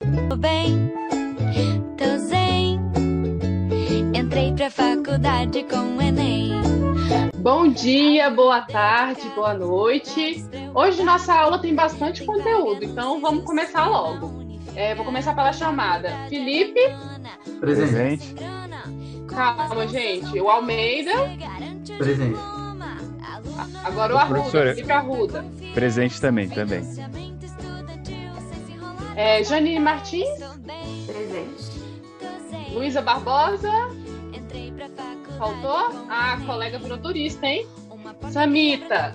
Tô bem, tô zen. Entrei pra faculdade com o Enem. Bom dia, boa tarde, boa noite. Hoje nossa aula tem bastante conteúdo, então vamos começar logo. É, vou começar pela chamada. Felipe. Presente. Calma, gente. O Almeida. Presente. Agora o Arruda. Professora. Felipe Arruda. Presente também, também. É, Janine Martins. Presente. Luísa Barbosa. Faltou? Ah, a colega virou turista, hein? Samita.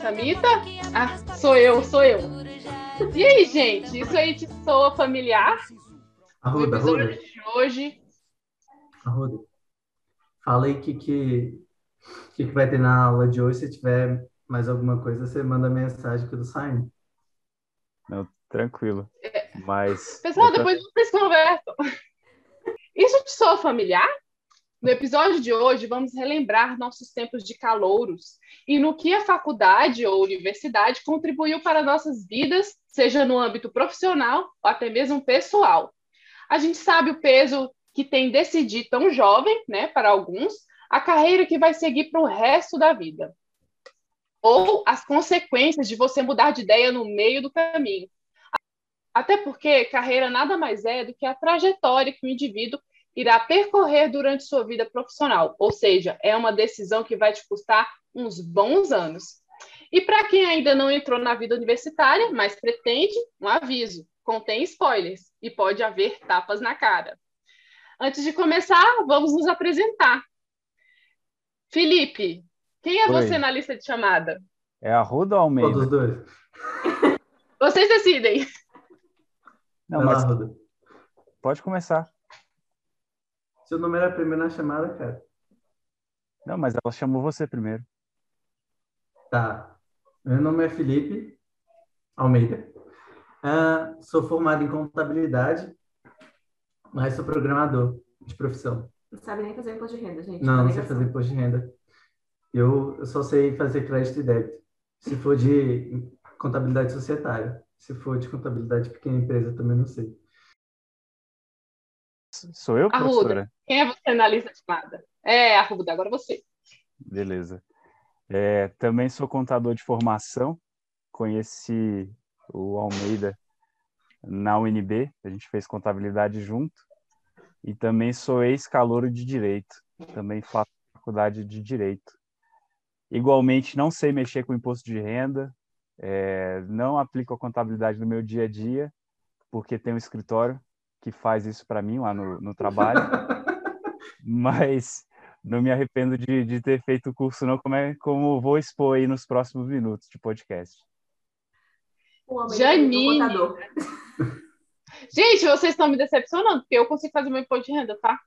Samita? Ah, sou eu, sou eu. E aí, gente? Isso aí te soa familiar? Arruda, Arruda, de hoje. Arruda. Fala aí o que, que, que, que vai ter na aula de hoje. Se tiver mais alguma coisa, você manda mensagem que eu tô saindo. Tranquilo. Mas. Pessoal, depois vocês conversam. Isso te soa familiar? No episódio de hoje, vamos relembrar nossos tempos de calouros e no que a faculdade ou universidade contribuiu para nossas vidas, seja no âmbito profissional ou até mesmo pessoal. A gente sabe o peso que tem decidir tão jovem, né, para alguns, a carreira que vai seguir para o resto da vida. Ou as consequências de você mudar de ideia no meio do caminho. Até porque carreira nada mais é do que a trajetória que o indivíduo irá percorrer durante sua vida profissional, ou seja, é uma decisão que vai te custar uns bons anos. E para quem ainda não entrou na vida universitária, mas pretende, um aviso: contém spoilers e pode haver tapas na cara. Antes de começar, vamos nos apresentar. Felipe, quem é Oi. você na lista de chamada? É Qual dos Almeida? dois? Vocês decidem. Não, Vai lá, mas Arruda. pode começar. Seu nome era primeiro na chamada, cara. Não, mas ela chamou você primeiro. Tá. Meu nome é Felipe Almeida. Ah, sou formado em contabilidade, mas sou programador de profissão. Não sabe nem fazer imposto de renda, gente. Não, Tá não sei fazer imposto de renda. Eu, eu só sei fazer crédito e débito. Se for de contabilidade societária. Se for de contabilidade de pequena empresa, também não sei. Sou eu, Arruda. professora? Quem é você na lista de chamada? É, Arruda, agora você. Beleza. É, também sou contador de formação. Conheci o Almeida na UNB. A gente fez contabilidade junto. E também sou ex-calouro de Direito. Também faço faculdade de Direito. Igualmente, não sei mexer com imposto de renda. É, não aplico a contabilidade no meu dia a dia, porque tem um escritório que faz isso para mim lá no, no trabalho. Mas não me arrependo de, de ter feito o curso, não, como, é, como vou expor aí nos próximos minutos de podcast. Janine. Gente, vocês estão me decepcionando, porque eu consigo fazer meu imposto de renda, tá?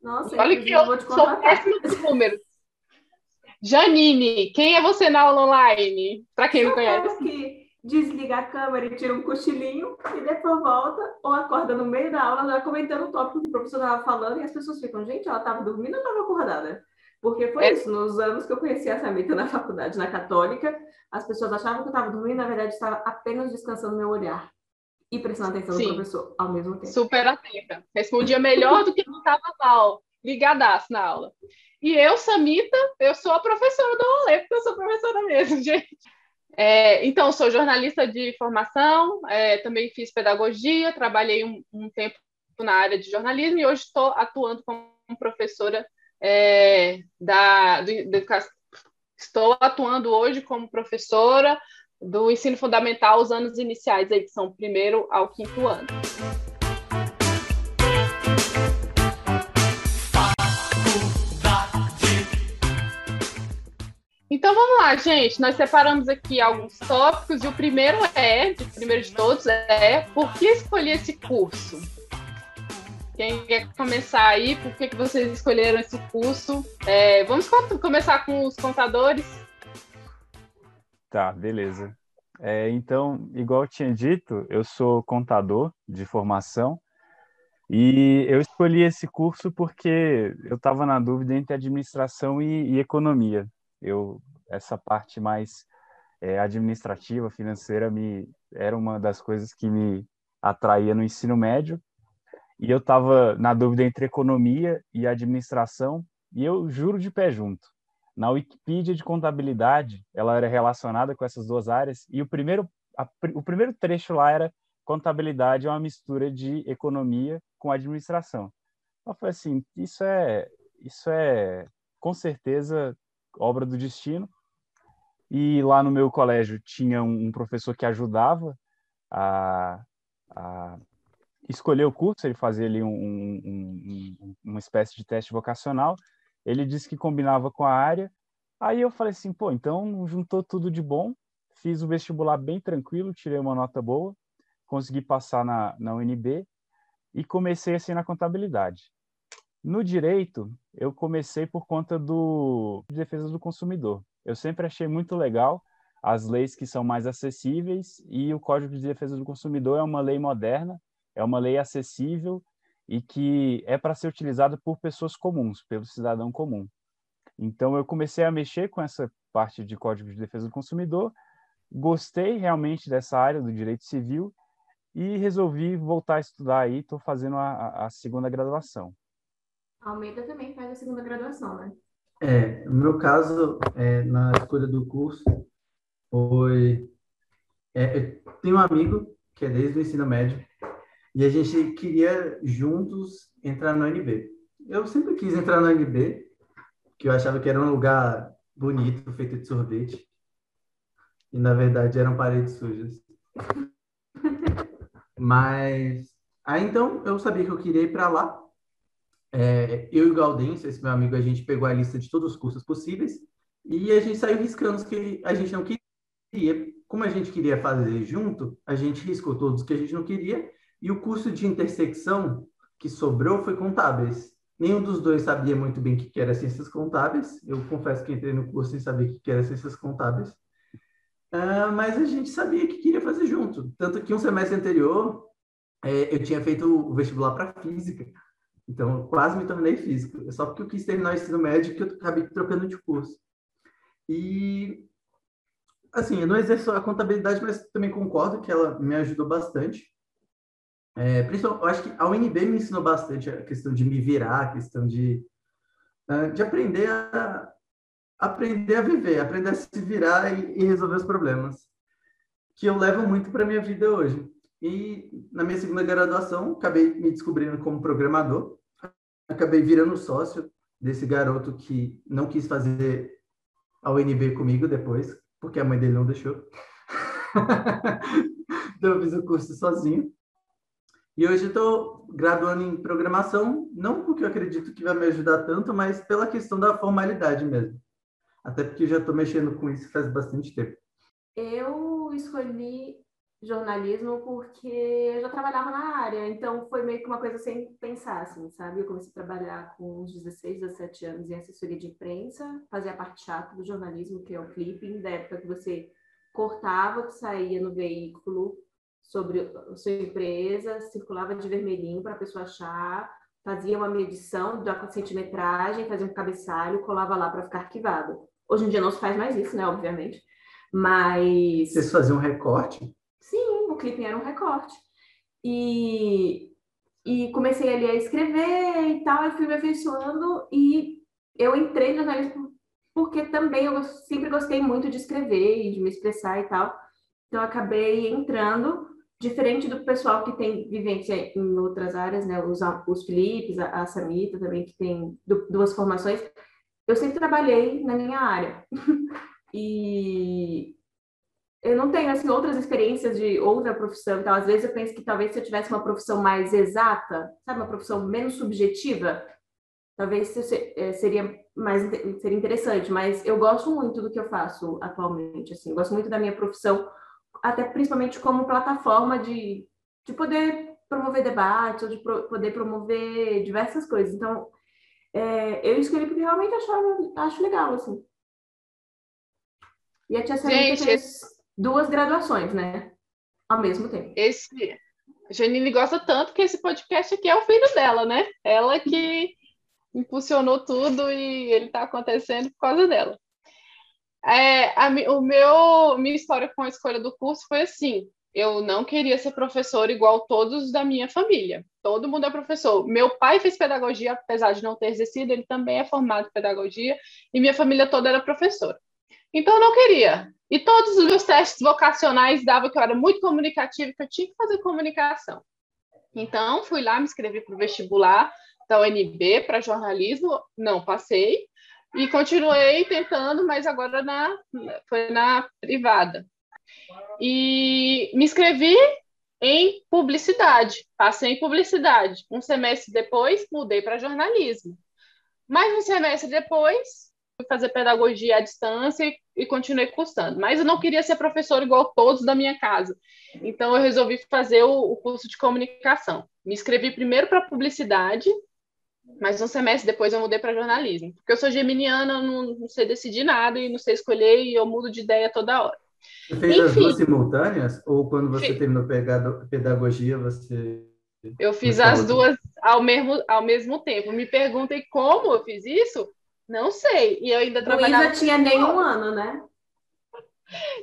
Nossa, Olha que eu vou te sou péssima dos números. Janine, quem é você na aula online? Para quem não conhece. Que desliga a câmera e tira um cochilinho e depois volta ou acorda no meio da aula já comentando o tópico que o professor estava falando e as pessoas ficam, gente, ela estava dormindo ou estava acordada? Porque foi É. isso, nos anos que eu conheci a Samita na faculdade, na Católica, as pessoas achavam que eu estava dormindo, na verdade estava apenas descansando meu olhar e prestando atenção Sim. no professor ao mesmo tempo. Super atenta. Respondia melhor do que não estava mal. Ligadaço na aula. E eu, Samita, eu sou a professora do rolê, porque eu sou professora mesmo, gente. É, então, sou jornalista de formação, é, também fiz pedagogia, trabalhei um, um tempo na área de jornalismo e hoje estou atuando como professora é, da, do, do, estou atuando hoje como professora do ensino fundamental, os anos iniciais aí, que são primeiro ao quinto ano. Então vamos lá, gente. Nós separamos aqui alguns tópicos e o primeiro é, o primeiro de todos é por que escolher esse curso? Quem quer começar aí? Por que, que vocês escolheram esse curso? É, vamos começar com os contadores. Tá, beleza. É, então, igual eu tinha dito, eu sou contador de formação e eu escolhi esse curso porque eu estava na dúvida entre administração e, e economia. Eu essa parte mais é, administrativa, financeira, me era uma das coisas que me atraía no ensino médio. E eu estava na dúvida entre economia e administração, e eu juro de pé junto. Na Wikipedia de contabilidade, ela era relacionada com essas duas áreas, e o primeiro, a, o primeiro trecho lá era contabilidade é uma mistura de economia com administração. Eu falei assim, isso é, isso é com certeza obra do destino. E lá no meu colégio tinha um, professor que ajudava a, a escolher o curso, ele fazia ali um, um, um, uma espécie de teste vocacional. Ele disse que combinava com a área. Aí eu falei assim, pô, então juntou tudo de bom, fiz o vestibular bem tranquilo, tirei uma nota boa, consegui passar na, na UNB e comecei assim na contabilidade. No direito, eu comecei por conta do de defesa do consumidor. Eu sempre achei muito legal as leis que são mais acessíveis e o Código de Defesa do Consumidor é uma lei moderna, é uma lei acessível e que é para ser utilizada por pessoas comuns, pelo cidadão comum. Então eu comecei a mexer com essa parte de Código de Defesa do Consumidor, gostei realmente dessa área do direito civil e resolvi voltar a estudar aí, estou fazendo a, a segunda graduação. Almeida também faz a segunda graduação, né? É, no meu caso, é, na escolha do curso, foi. É, eu tenho um amigo que é desde o ensino médio e a gente queria juntos entrar no UNB. Eu sempre quis entrar no UNB, que eu achava que era um lugar bonito, feito de sorvete. E na verdade eram paredes sujas. Mas aí então eu sabia que eu queria ir para lá é, eu e o Gaudêncio, esse meu amigo, a gente pegou a lista de todos os cursos possíveis e a gente saiu riscando os que a gente não queria. Como a gente queria fazer junto, a gente riscou todos que a gente não queria e o curso de intersecção que sobrou foi contábeis. Nenhum dos dois sabia muito bem o que era ciências contábeis. Eu confesso que entrei no curso sem saber o que era ciências contábeis. Uh, mas a gente sabia que queria fazer junto. Tanto que um semestre anterior, é, eu tinha feito o vestibular para física. Então, eu quase me tornei físico. É só porque eu quis terminar o ensino médio que eu acabei trocando de curso. E, assim, eu não exerço a contabilidade, mas também concordo que ela me ajudou bastante. É, principalmente, eu acho que a UNB me ensinou bastante a questão de me virar, a questão de, ah, de aprender a aprender a viver, aprender a se virar e, e resolver os problemas, que eu levo muito para minha vida hoje. E na minha segunda graduação, acabei me descobrindo como programador. Acabei virando sócio desse garoto que não quis fazer a UNB comigo depois, porque a mãe dele não deixou. então eu fiz o curso sozinho. E hoje estou graduando em programação, não porque eu acredito que vai me ajudar tanto, mas pela questão da formalidade mesmo. Até porque já estou mexendo com isso faz bastante tempo. Eu escolhi jornalismo porque eu já trabalhava na área, então foi meio que uma coisa sem pensar, assim, sabe? Eu comecei a trabalhar com uns 16, 17 anos em assessoria de imprensa, fazia a parte chata do jornalismo, que é o clipping, da época que você cortava o que saía no veículo sobre a sua empresa, circulava de vermelhinho para a pessoa achar, fazia uma medição da centimetragem, fazia um cabeçalho, colava lá para ficar arquivado. Hoje em dia não se faz mais isso, né, obviamente, mas... Vocês faziam um recorte? O clipe era um recorte. E, e comecei ali a escrever e tal, eu fui me afeiçoando e eu entrei no jornalismo porque também eu sempre gostei muito de escrever e de me expressar e tal. Então, acabei entrando, diferente do pessoal que tem vivência em outras áreas, né? Os, os Filipes, a, a Samita também, que tem duas formações. Eu sempre trabalhei na minha área. e, eu não tenho assim outras experiências de outra profissão, então às vezes eu penso que talvez se eu tivesse uma profissão mais exata, sabe, uma profissão menos subjetiva, talvez eh, seria mais seria interessante, mas eu gosto muito do que eu faço atualmente, assim, gosto muito da minha profissão, até principalmente como plataforma de, de poder promover debates ou de pro, poder promover diversas coisas. Então, é, eu escolhi porque realmente achava, acho legal, assim. E a tia Samita fez duas graduações, né? Ao mesmo tempo. Esse. A Janine gosta tanto que esse podcast aqui é o filho dela, né? Ela que impulsionou tudo e ele está acontecendo por causa dela. É, a, o meu, minha história com a escolha do curso foi assim. eu não queria ser professor igual todos da minha família. Todo mundo é professor. Meu pai fez pedagogia, apesar de não ter exercido, ele também é formado em pedagogia, e minha família toda era professora. Então eu não queria. E todos os meus testes vocacionais davam que eu era muito comunicativa, que eu tinha que fazer comunicação. Então fui lá, me inscrevi para o vestibular da UNB para jornalismo, não passei, e continuei tentando, mas agora na, foi na privada. E me inscrevi em publicidade, passei em publicidade. Um semestre depois, mudei para jornalismo. Mais um semestre depois, fazer pedagogia à distância e, e continuei cursando. Mas eu não queria ser professor igual todos da minha casa. Então, eu resolvi fazer o, o curso de comunicação. Me inscrevi primeiro para publicidade, mas um semestre depois eu mudei para jornalismo. Porque eu sou geminiana, não, não sei decidir nada e não sei escolher e eu mudo de ideia toda hora. Você fez Enfim, as duas simultâneas? Ou quando você sim. terminou pedagogia, você. Eu fiz as duas ao mesmo, ao mesmo tempo. Me perguntem como eu fiz isso? Não sei. E eu ainda trabalhava. Luísa tinha nem um ano, né?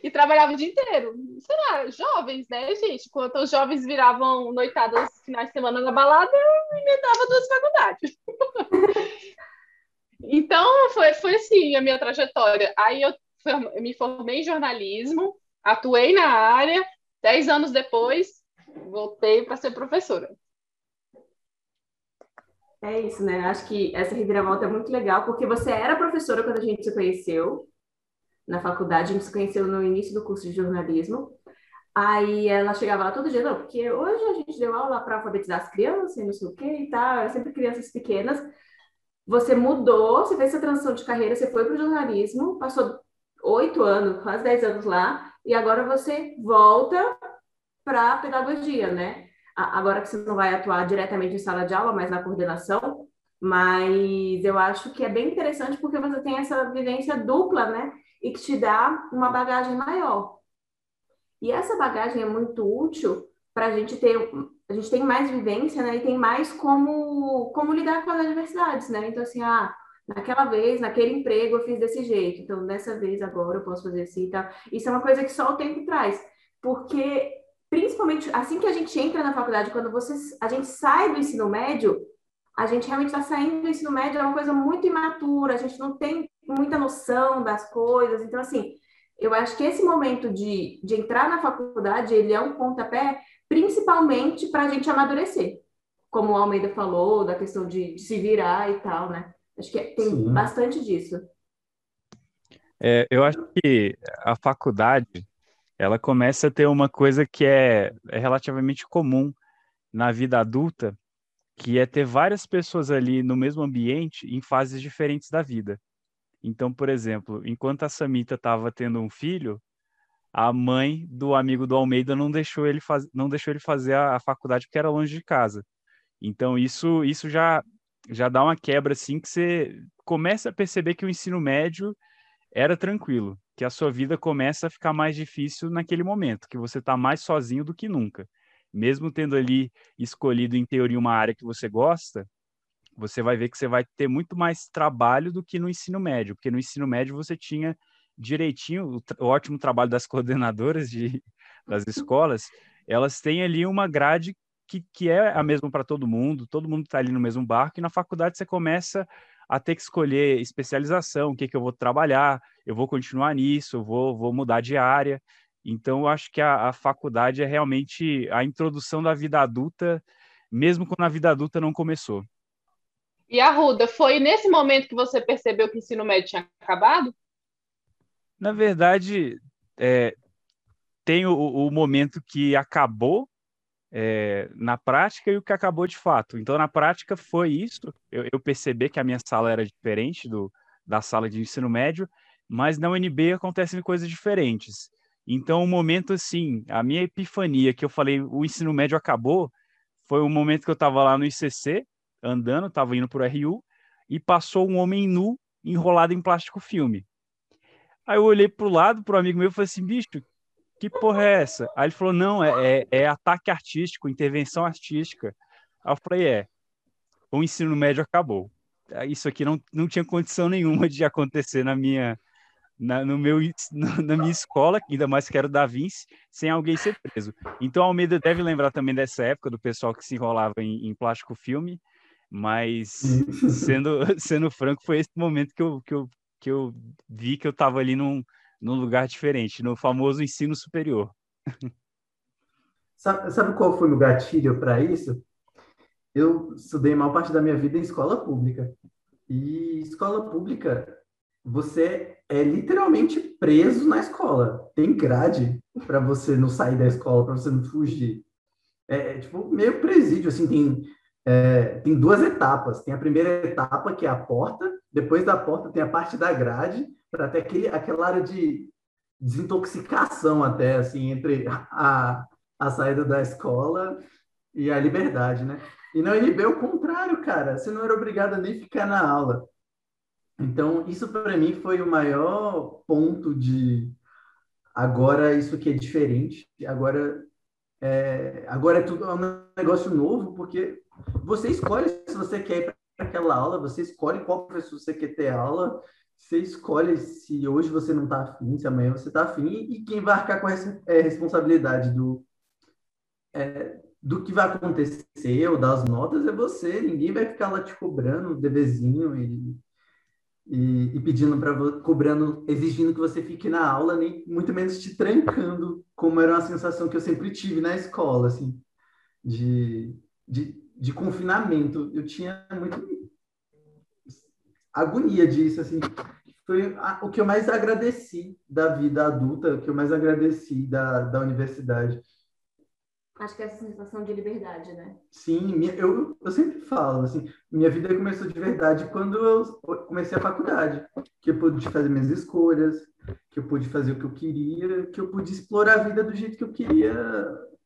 E trabalhava o dia inteiro. Sei lá, jovens, né, gente? Enquanto os jovens viravam noitadas finais de semana na balada, eu emendava duas faculdades. então, foi, foi assim a minha trajetória. Aí eu eu me formei em jornalismo, atuei na área, dez anos depois, voltei para ser professora. É isso, né? Acho que essa reviravolta é muito legal, porque você era professora quando a gente se conheceu na faculdade, a gente se conheceu no início do curso de jornalismo. Aí ela chegava lá todo dia, não, porque hoje a gente deu aula para alfabetizar as crianças e não sei o que e tal, sempre crianças pequenas. Você mudou, você fez essa transição de carreira, você foi para o jornalismo, passou oito anos, quase dez anos lá, e agora você volta para a pedagogia, né? Agora que você não vai atuar diretamente em sala de aula, mas na coordenação, mas eu acho que é bem interessante porque você tem essa vivência dupla, né? E que te dá uma bagagem maior. E essa bagagem é muito útil para a gente ter, a gente tem mais vivência, né? E tem mais como, como lidar com as adversidades, né? Então, assim, ah, naquela vez, naquele emprego eu fiz desse jeito, então dessa vez agora eu posso fazer assim e tal. Isso é uma coisa que só o tempo traz, porque principalmente assim que a gente entra na faculdade, quando você, a gente sai do ensino médio, a gente realmente está saindo do ensino médio, é uma coisa muito imatura, a gente não tem muita noção das coisas, então assim, eu acho que esse momento de, de entrar na faculdade, ele é um pontapé principalmente para a gente amadurecer, como o Almeida falou, da questão de, de se virar e tal, né? Acho que tem Sim. bastante disso. É, eu acho que a faculdade ela começa a ter uma coisa que é, é relativamente comum na vida adulta, que é ter várias pessoas ali no mesmo ambiente em fases diferentes da vida. Então, por exemplo, enquanto a Samita estava tendo um filho, a mãe do amigo do Almeida não deixou ele, faz... não deixou ele fazer a, a faculdade porque era longe de casa. Então, isso, isso já já dá uma quebra assim que você começa a perceber que o ensino médio era tranquilo, que a sua vida começa a ficar mais difícil naquele momento, que você está mais sozinho do que nunca. Mesmo tendo ali escolhido em teoria uma área que você gosta, você vai ver que você vai ter muito mais trabalho do que no ensino médio, porque no ensino médio você tinha direitinho o, o ótimo trabalho das coordenadoras de, das escolas, elas têm ali uma grade que, que é a mesma para todo mundo, todo mundo está ali no mesmo barco, e na faculdade você começa a ter que escolher especialização, o que, que eu vou trabalhar, eu vou continuar nisso, eu vou, vou mudar de área. Então, eu acho que a, a faculdade é realmente a introdução da vida adulta, mesmo quando a vida adulta não começou. E a Ruda, foi nesse momento que você percebeu que o ensino médio tinha acabado? Na verdade, é, tem o, o momento que acabou, é, na prática e o que acabou de fato. Então, na prática, foi isso. Eu, eu percebi que a minha sala era diferente do, da sala de ensino médio, mas na UNB acontecem coisas diferentes. Então, o um momento assim, a minha epifania que eu falei, o ensino médio acabou, foi o um momento que eu estava lá no ICC, andando, estava indo para o RU, e passou um homem nu enrolado em plástico filme. Aí eu olhei para o lado, para o amigo meu, e falei assim, bicho, que porra é essa? Aí ele falou, não, é, é, é ataque artístico, intervenção artística. Aí eu falei, é, o ensino médio acabou. Isso aqui não, não tinha condição nenhuma de acontecer na minha, na, no meu, na minha escola, ainda mais que era o Da Vinci, sem alguém ser preso. Então, Almeida deve lembrar também dessa época do pessoal que se enrolava em, em plástico filme, mas sendo, sendo franco, foi esse momento que eu, que eu, que eu vi que eu estava ali num, num lugar diferente, no famoso ensino superior. Sabe, sabe qual foi o gatilho para isso? Eu estudei maior parte da minha vida em escola pública. E escola pública, você é literalmente preso na escola. Tem grade para você não sair da escola, para você não fugir. É, é, tipo meio presídio, assim, tem, é, tem duas etapas. Tem a primeira etapa, que é a porta, depois da porta tem a parte da grade, para ter aquele, aquela área de desintoxicação até, assim, entre a, a saída da escola e a liberdade, né? E na UNB é o contrário, cara. Você não era obrigado a nem ficar na aula. Então, isso para mim foi o maior ponto de agora isso aqui é diferente, agora é, agora é tudo negócio novo, porque você escolhe se você quer ir para aquela aula, você escolhe qual professor você quer ter aula, você escolhe se hoje você não está afim, se amanhã você está afim, e quem vai arcar com essa é, responsabilidade do, é, do que vai acontecer ou das notas é você. Ninguém vai ficar lá te cobrando o deverzinho e, e, e pedindo para cobrando, exigindo que você fique na aula, nem muito menos te trancando, como era uma sensação que eu sempre tive na escola, assim, de, de, de confinamento. Eu tinha muito agonia disso, assim. Foi o que eu mais agradeci da vida adulta, o que eu mais agradeci da, da universidade Acho que é essa sensação de liberdade, né? Sim, minha, eu, eu sempre falo, assim, minha vida começou de verdade quando eu comecei a faculdade, que eu pude fazer minhas escolhas, que eu pude fazer o que eu queria, que eu pude explorar a vida do jeito que eu queria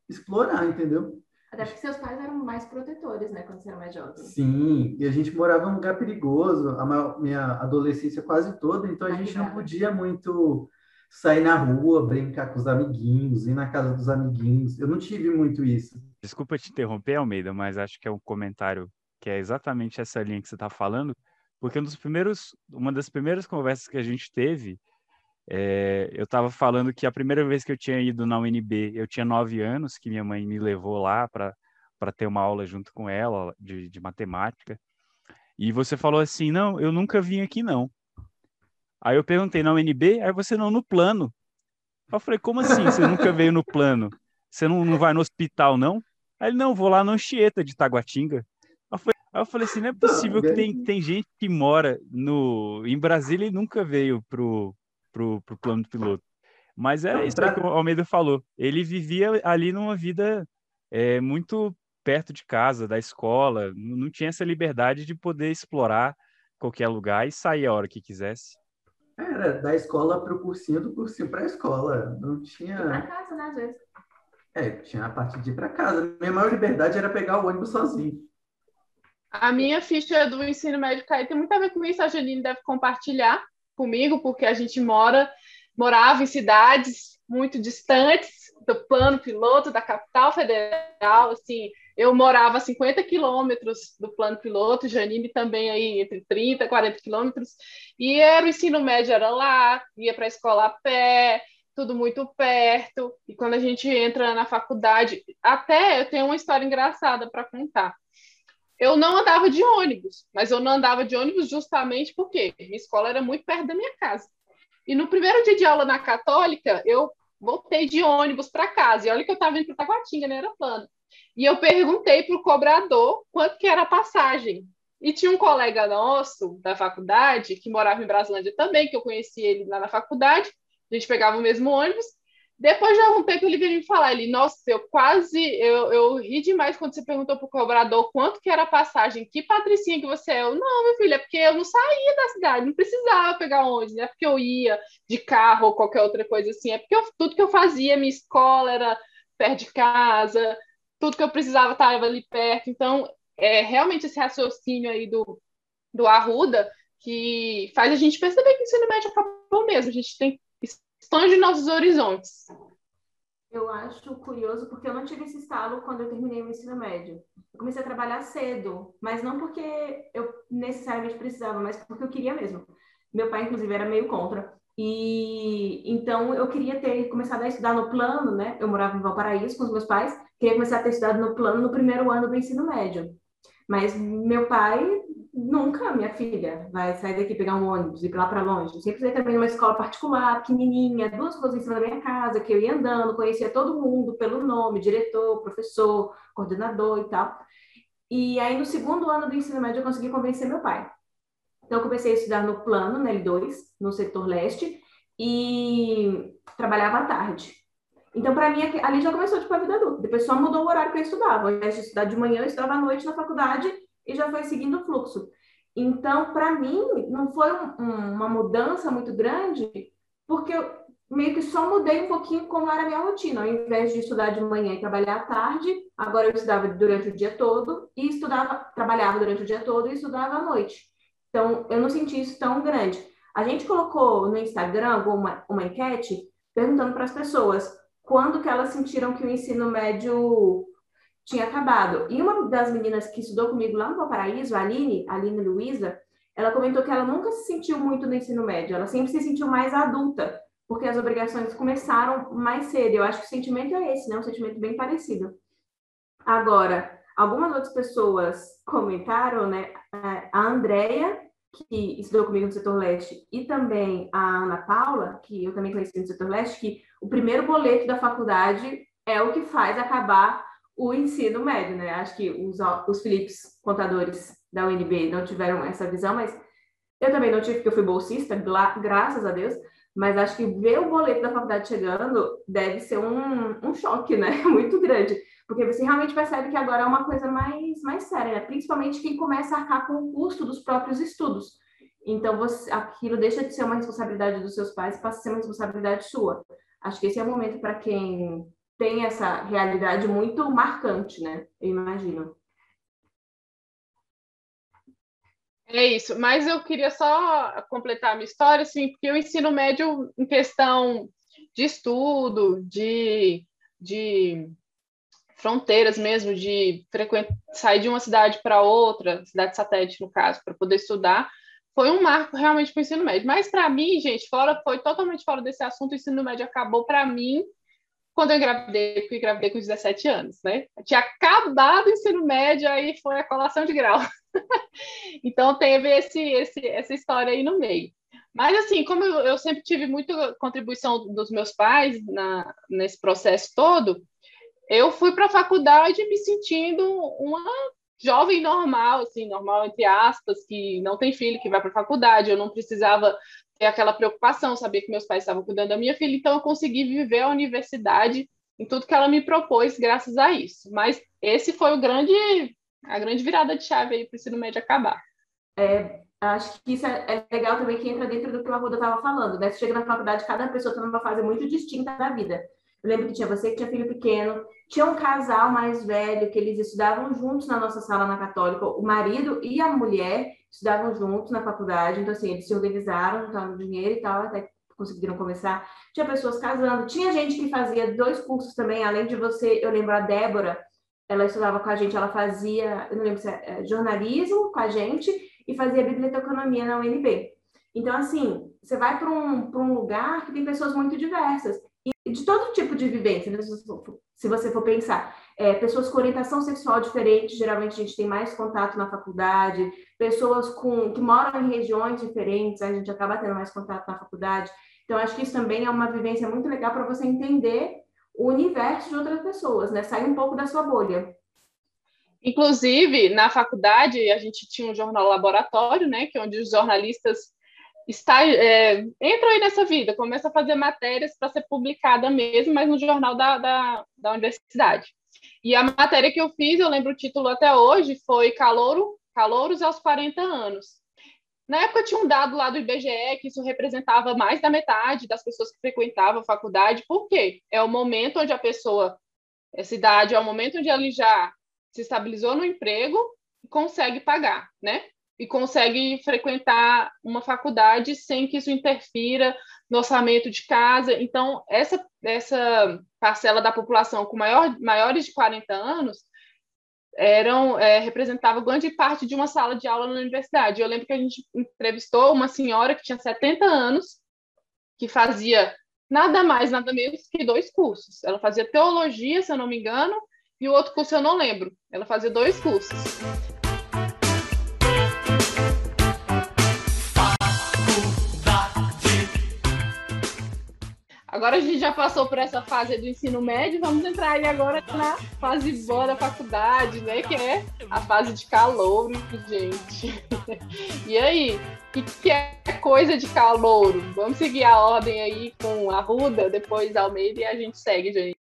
explorar, entendeu? Até porque seus pais eram mais protetores, né, quando você era mais jovem. Sim, e a gente morava num lugar perigoso, a maior, minha adolescência quase toda, então a gente não podia muito sair na rua, brincar com os amiguinhos, ir na casa dos amiguinhos. Eu não tive muito isso. Desculpa te interromper, Almeida, mas acho que é um comentário que é exatamente essa linha que você está falando, porque um dos primeiros, uma das primeiras conversas que a gente teve, é, eu estava falando que a primeira vez que eu tinha ido na UNB, eu tinha nove anos, que minha mãe me levou lá para ter uma aula junto com ela de, de matemática. E você falou assim, não, eu nunca vim aqui não. Aí eu perguntei na UNB, aí você não no plano. Eu falei, como assim? Você nunca veio no plano? Você não, não vai no hospital, não? Aí ele, não, vou lá no Anchieta de Taguatinga. Aí eu falei assim, não é possível que tem, tem gente que mora no, em Brasília e nunca veio pro, pro, pro plano piloto. Mas é isso que o Almeida falou. Ele vivia ali numa vida é, muito perto de casa, da escola, não tinha essa liberdade de poder explorar qualquer lugar e sair a hora que quisesse. Era da escola para o cursinho, do cursinho para a escola. Não tinha. Para casa, né, às vezes. É, tinha a parte de ir para casa. Minha maior liberdade era pegar o ônibus sozinho. A minha ficha do ensino médio cai tem muito a ver com isso. A Janine deve compartilhar comigo, porque a gente mora, morava em cidades muito distantes do plano piloto da capital federal, assim, eu morava a 50 quilômetros do plano piloto, Janine também aí entre 30 e 40 quilômetros, e era o ensino médio era lá, ia para a escola a pé, tudo muito perto, e quando a gente entra na faculdade, até eu tenho uma história engraçada para contar. Eu não andava de ônibus, mas eu não andava de ônibus justamente porque minha escola era muito perto da minha casa. E no primeiro dia de aula na Católica, eu voltei de ônibus para casa. E olha que eu estava indo para Taguatinga, né? Era plano. E eu perguntei para o cobrador quanto que era a passagem. E tinha um colega nosso da faculdade, que morava em Brasilândia também, que eu conheci ele lá na faculdade, a gente pegava o mesmo ônibus. Depois de algum tempo ele veio me falar, ele, nossa, eu quase, eu, eu ri demais quando você perguntou para o cobrador quanto que era a passagem, que patricinha que você é. Eu, não, meu filho, é porque eu não saía da cidade, não precisava pegar ônibus, não é porque eu ia de carro ou qualquer outra coisa assim, é porque eu, tudo que eu fazia, minha escola era perto de casa, tudo que eu precisava estava ali perto. Então, é realmente esse raciocínio aí do, do Arruda que faz a gente perceber que o ensino médio acabou mesmo. A gente tem expande nossos horizontes. Eu acho curioso porque eu não tive esse estalo quando eu terminei o ensino médio. Eu comecei a trabalhar cedo, mas não porque eu necessariamente precisava, mas porque eu queria mesmo. Meu pai, inclusive, era meio contra. E então eu queria ter começado a estudar no plano, né? Eu morava em Valparaíso com os meus pais, queria começar a ter estudado no plano no primeiro ano do ensino médio. Mas meu pai nunca, minha filha, vai sair daqui pegar um ônibus e ir lá para longe. Eu sempre também numa escola particular, pequenininha, duas ruas em cima da minha casa, que eu ia andando, conhecia todo mundo pelo nome, diretor, professor, coordenador e tal. E aí no segundo ano do ensino médio eu consegui convencer meu pai. Então, eu comecei a estudar no plano, na L2, no setor leste, e trabalhava à tarde. Então, para mim, ali já começou tipo, a vida adulta. Depois só mudou o horário que eu estudava. Ao invés de estudar de manhã, eu estudava à noite na faculdade e já foi seguindo o fluxo. Então, para mim, não foi um, um, uma mudança muito grande, porque eu meio que só mudei um pouquinho como era a minha rotina. Ao invés de estudar de manhã e trabalhar à tarde, agora eu estudava durante o dia todo e estudava, trabalhava durante o dia todo e estudava à noite. Então, eu não senti isso tão grande. A gente colocou no Instagram uma, uma enquete perguntando para as pessoas quando que elas sentiram que o ensino médio tinha acabado. E uma das meninas que estudou comigo lá no Valparaíso, a Aline, a Aline Luiza, ela comentou que ela nunca se sentiu muito no ensino médio, ela sempre se sentiu mais adulta, porque as obrigações começaram mais cedo. Eu acho que o sentimento é esse, né? Um sentimento bem parecido. Agora, Algumas outras pessoas comentaram, né? A Andrea, que estudou comigo no setor leste, e também a Ana Paula, que eu também conheci no setor leste, que o primeiro boleto da faculdade é o que faz acabar o ensino médio, né? Acho que os, os Philips contadores da UNB não tiveram essa visão, mas eu também não tive, porque eu fui bolsista, graças a Deus, mas acho que ver o boleto da faculdade chegando deve ser um, um choque, né? Muito grande porque você realmente percebe que agora é uma coisa mais, mais séria, né? principalmente quem começa a arcar com o custo dos próprios estudos. Então, você, aquilo deixa de ser uma responsabilidade dos seus pais e passa a ser uma responsabilidade sua. Acho que esse é o momento para quem tem essa realidade muito marcante, né? Eu imagino. É isso, mas eu queria só completar a minha história, assim, porque o ensino médio, em questão de estudo, de, de fronteiras mesmo, de sair de uma cidade para outra, cidade satélite, no caso, para poder estudar, foi um marco realmente para o ensino médio. Mas para mim, gente, fora, foi totalmente fora desse assunto, o ensino médio acabou para mim quando eu engravidei, porque engravidei com 17 anos, né? Eu tinha acabado o ensino médio, aí foi a colação de grau. então teve esse, esse, essa história aí no meio. Mas, assim, como eu, eu, sempre tive muita contribuição dos meus pais na, nesse processo todo, eu fui para a faculdade me sentindo uma jovem normal, assim, normal entre aspas, que não tem filho, que vai para a faculdade, eu não precisava ter aquela preocupação, saber que meus pais estavam cuidando da minha filha, então eu consegui viver a universidade em tudo que ela me propôs graças a isso. Mas esse foi o grande a grande virada de chave aí para o ensino médio acabar. É, acho que isso é, é, legal também que entra dentro do que o Arruda estava falando, né? Você chega na faculdade, cada pessoa está numa fase muito distinta da vida. Eu lembro que tinha você que tinha filho pequeno, tinha um casal mais velho que eles estudavam juntos na nossa sala na Católica, o marido e a mulher estudavam juntos na faculdade, então assim, eles se organizaram, juntaram dinheiro e tal, até conseguiram começar. Tinha pessoas casando, tinha gente que fazia dois cursos também, além de você, eu lembro a Débora, ela estudava com a gente, ela fazia, eu não lembro se é, é jornalismo com a gente e fazia biblioteconomia na UNB. Então, assim, você vai para um, um lugar que tem pessoas muito diversas de todo tipo de vivência, né? se você for pensar. É, pessoas com orientação sexual diferente, geralmente a gente tem mais contato na faculdade, pessoas com, que moram em regiões diferentes, a gente acaba tendo mais contato na faculdade. Então, acho que isso também é uma vivência muito legal para você entender o universo de outras pessoas, né? Sair um pouco da sua bolha. Inclusive, na faculdade, a gente tinha um jornal laboratório, né? Que é onde os jornalistas está, é, entra aí nessa vida, começa a fazer matérias para ser publicada mesmo, mas no jornal da, da, da, universidade. E a matéria que eu fiz, eu lembro o título até hoje, foi Calouro, Calouros aos 40 anos. Na época tinha um dado lá do IBGE que isso representava mais da metade das pessoas que frequentavam a faculdade, por quê? É o momento onde a pessoa, essa idade, é o momento onde ela já se estabilizou no emprego e consegue pagar, né? E consegue frequentar uma faculdade sem que isso interfira no orçamento de casa. Então, essa, essa parcela da população com maior, maiores de 40 anos eram é, representava grande parte de uma sala de aula na universidade. Eu lembro que a gente entrevistou uma senhora que tinha 70 anos que fazia nada mais, nada menos que dois cursos. Ela fazia teologia, se eu não me engano, e o outro curso eu não lembro. Ela fazia dois cursos. Agora a gente já passou por essa fase do ensino médio, vamos entrar aí agora na fase boa da faculdade, né? Que é a fase de calor, gente. E aí, o que, é coisa de calor? Vamos seguir a ordem aí com a Ruda, depois a Almeida e a gente segue, gente.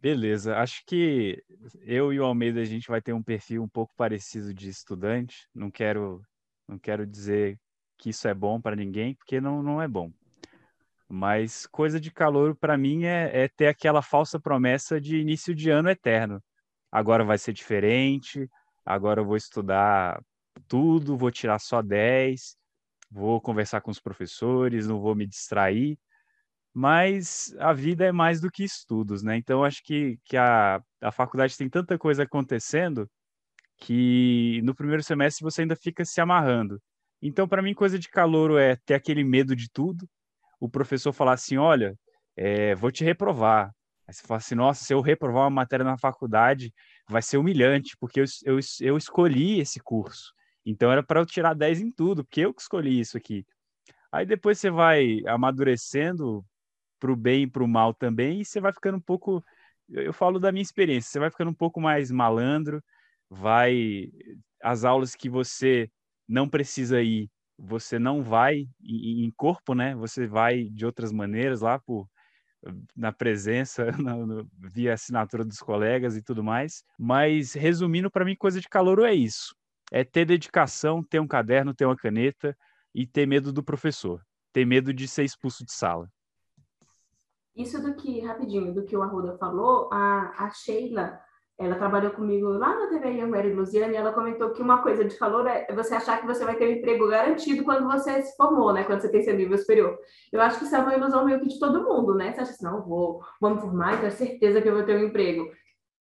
Beleza, acho que eu e o Almeida a gente vai ter um perfil um pouco parecido de estudante. Não quero, não quero dizer que isso é bom para ninguém, porque não, não é bom. Mas coisa de calor para mim é, é, ter aquela falsa promessa de início de ano eterno. Agora vai ser diferente, agora eu vou estudar tudo, vou tirar só 10, vou conversar com os professores, não vou me distrair. Mas a vida é mais do que estudos, né? Então acho que, que a, a faculdade tem tanta coisa acontecendo que no primeiro semestre você ainda fica se amarrando. Então, para mim, coisa de calor é ter aquele medo de tudo, o professor falar assim: olha, é, vou te reprovar. Aí você fala assim: nossa, se eu reprovar uma matéria na faculdade, vai ser humilhante, porque eu, eu, eu escolhi esse curso. Então era para eu tirar 10 em tudo, porque eu que escolhi isso aqui. Aí depois você vai amadurecendo para o bem e para o mal também, e você vai ficando um pouco. Eu falo da minha experiência, você vai ficando um pouco mais malandro, vai. As aulas que você não precisa ir, você não vai em, corpo, né? Você vai de outras maneiras lá por na presença, no, via assinatura dos colegas e tudo mais. Mas resumindo, para mim, coisa de calor é isso: é ter dedicação, ter um caderno, ter uma caneta e ter medo do professor, ter medo de ser expulso de sala. Isso do que, rapidinho, do que o Arruda falou, a, a Sheila ela trabalhou comigo lá na TV Young Mary Luciana e ela comentou que uma coisa de calor é você achar que você vai ter um emprego garantido quando você se formou, né? Quando você tem seu nível superior. Eu acho que isso é uma ilusão meio que de todo mundo, né? Você acha assim, não, vou, vou formar e tenho certeza que eu vou ter um emprego.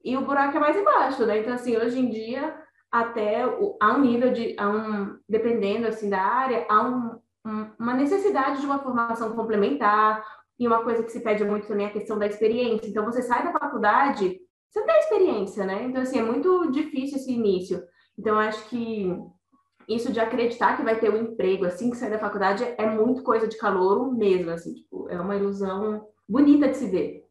E o buraco é mais embaixo, né? Então, assim, hoje em dia, até o, há um nível de, há um, dependendo, assim, da área, há um, um, uma necessidade de uma formação complementar, e uma coisa que se pede muito também é a questão da experiência. Então, você sai da faculdade você não tem experiência, né? Então, assim, é muito difícil esse início. Então, acho que isso de acreditar que vai ter um emprego assim que sair da faculdade é muito coisa de calor mesmo, assim, tipo, é uma ilusão bonita de se ver.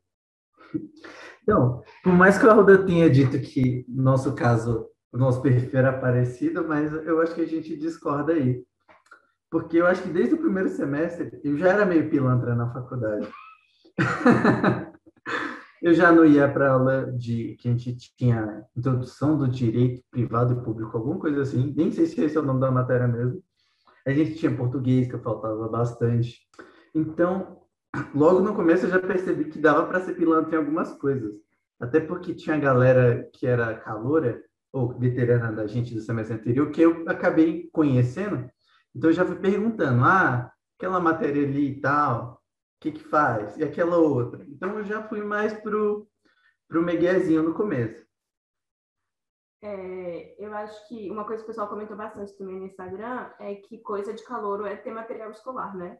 Então, por mais que o Arruda tenha dito que, no nosso caso, o nosso perfil era parecido, mas eu acho que a gente discorda aí. Porque eu acho que desde o primeiro semestre eu já era meio pilantra na faculdade. Eu já não ia para aula de que a gente tinha introdução do direito privado e público, alguma coisa assim. Nem sei se esse é o nome da matéria mesmo. A gente tinha português que faltava bastante. Então, logo no começo eu já percebi que dava para ser pilantra em algumas coisas. Até porque tinha galera que era caloura ou veterana da gente do semestre anterior que eu acabei conhecendo. Então eu já fui perguntando: "Ah, aquela matéria ali e tal, que que faz? E aquela outra. Então eu já fui mais pro pro Meguezinho no começo. É, eu acho que uma coisa que o pessoal comentou bastante também no Instagram é que coisa de calor é ter material escolar, né?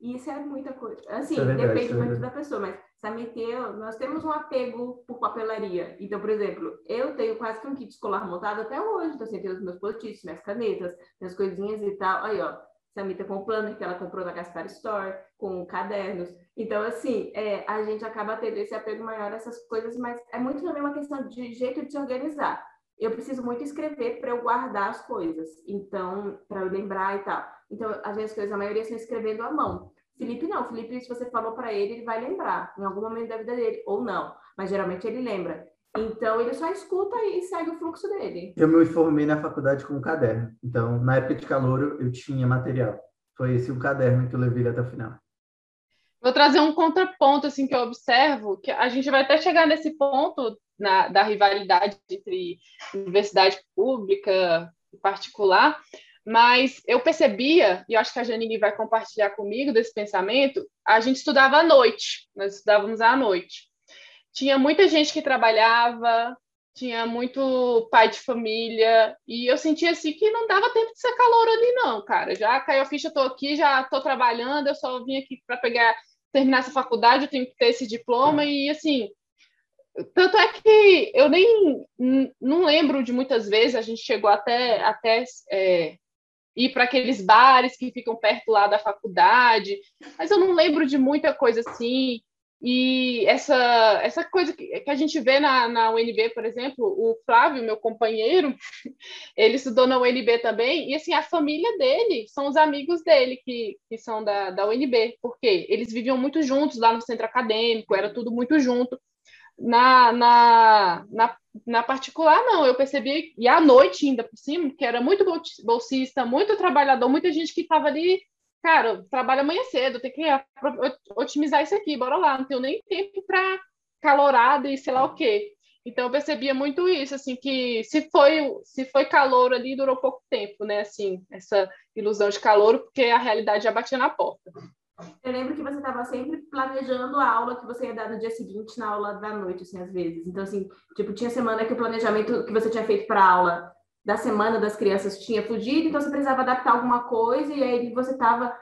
E isso é muita coisa. Assim, é verdade, depende é muito da pessoa, mas Sameteu, nós temos um apego por papelaria. Então, por exemplo, eu tenho quase que um kit escolar montado até hoje. Então, assim, eu tenho os meus post minhas canetas, minhas coisinhas e tal. Aí, ó, Samita com o planner que ela comprou na Gaspar Store, com cadernos. Então, assim, é, a gente acaba tendo esse apego maior a essas coisas, mas é muito também uma questão de jeito de se organizar. Eu preciso muito escrever para eu guardar as coisas, então, para eu lembrar e tal. Então, as minhas coisas, a maioria são escrevendo à mão. Felipe não, Felipe, se você falou para ele, ele vai lembrar em algum momento da vida dele, ou não, mas geralmente ele lembra. Então, ele só escuta e segue o fluxo dele. Eu me formei na faculdade com um caderno. Então, na época de calor, eu tinha material. Foi esse o caderno que eu levei até o final. Vou trazer um contraponto assim que eu observo, que a gente vai até chegar nesse ponto na, da rivalidade entre universidade pública e particular, mas eu percebia, e eu acho que a Janine vai compartilhar comigo desse pensamento, a gente estudava à noite, nós estudávamos à noite tinha muita gente que trabalhava, tinha muito pai de família, e eu sentia assim que não dava tempo de ser calor ali, não, cara. Já caiu a ficha, estou aqui, já estou trabalhando, eu só vim aqui para pegar, terminar essa faculdade, eu tenho que ter esse diploma, e assim. Tanto é que eu nem não lembro de muitas vezes, a gente chegou até, até é, ir para aqueles bares que ficam perto lá da faculdade, mas eu não lembro de muita coisa assim. E essa, essa coisa que, que a gente vê na, na UNB, por exemplo, o Flávio, meu companheiro, ele estudou na UNB também, e assim, a família dele são os amigos dele que, que são da, da UNB, porque eles viviam muito juntos lá no centro acadêmico, era tudo muito junto. Na, na, na, na particular, não, eu percebi, e à noite ainda por cima, que era muito bolsista, muito trabalhador, muita gente que estava ali cara, trabalho amanhã cedo, tem que otimizar isso aqui, bora lá, não tenho nem tempo para calorada e sei lá o quê. Então eu percebia muito isso, assim, que se foi se foi calor ali, durou pouco tempo, né? Assim, essa ilusão de calor, porque a realidade já batia na porta. Eu lembro que você estava sempre planejando a aula que você ia dar no dia seguinte na aula da noite, assim, às vezes. Então, assim, tipo, tinha semana que o planejamento que você tinha feito para aula da semana das crianças tinha fugido, então você precisava adaptar alguma coisa, e aí você estava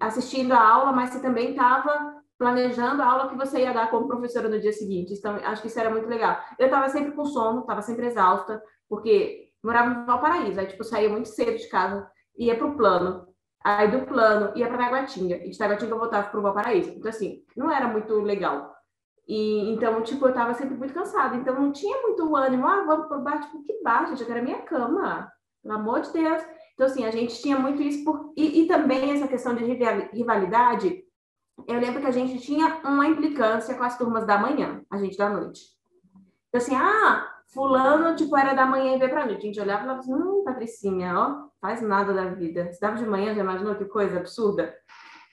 assistindo a aula, mas você também estava planejando a aula que você ia dar como professora no dia seguinte. Então, acho que isso era muito legal. Eu estava sempre com sono, estava sempre exausta, porque morava no Valparaíso, aí, tipo, saía muito cedo de casa, ia para o plano, aí do plano ia para Taguatinga, e de Taguatinga eu voltava para o Valparaíso. Então, assim, não era muito legal. E, então, tipo, eu tava sempre muito cansada. Então, não tinha muito ânimo. Ah, vamos pro bar. Tipo, que bar, gente? Eu quero a minha cama. Pelo amor de Deus. Então, assim, a gente tinha muito isso. Por... E, e também essa questão de rivalidade. Eu lembro que a gente tinha uma implicância com as turmas da manhã, a gente da noite. Então, assim, ah, fulano, tipo, era da manhã e veio pra noite. A gente olhava e falava assim, hum, Patricinha, ó, faz nada da vida. Dava de manhã, já imaginou que coisa absurda?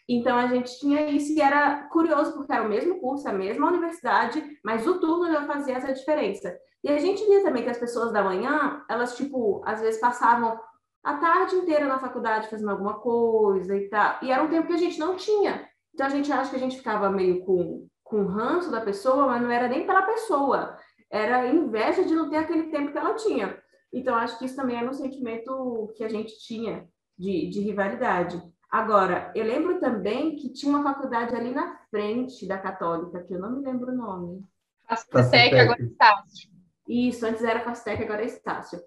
Então a gente tinha isso e era curioso porque era o mesmo curso, a mesma universidade, mas o turno já fazia essa diferença. E a gente via também que as pessoas da manhã, elas tipo, às vezes passavam a tarde inteira na faculdade fazendo alguma coisa e tal. E era um tempo que a gente não tinha. Então a gente acha que a gente ficava meio com com ranço da pessoa, mas não era nem pela pessoa, era inveja de não ter aquele tempo que ela tinha. Então acho que isso também era um sentimento que a gente tinha de, de rivalidade. Agora, eu lembro também que tinha uma faculdade ali na frente da Católica, que eu não me lembro o nome. Fastec, agora é Estácio. Isso, antes era Fastec, agora é Estácio.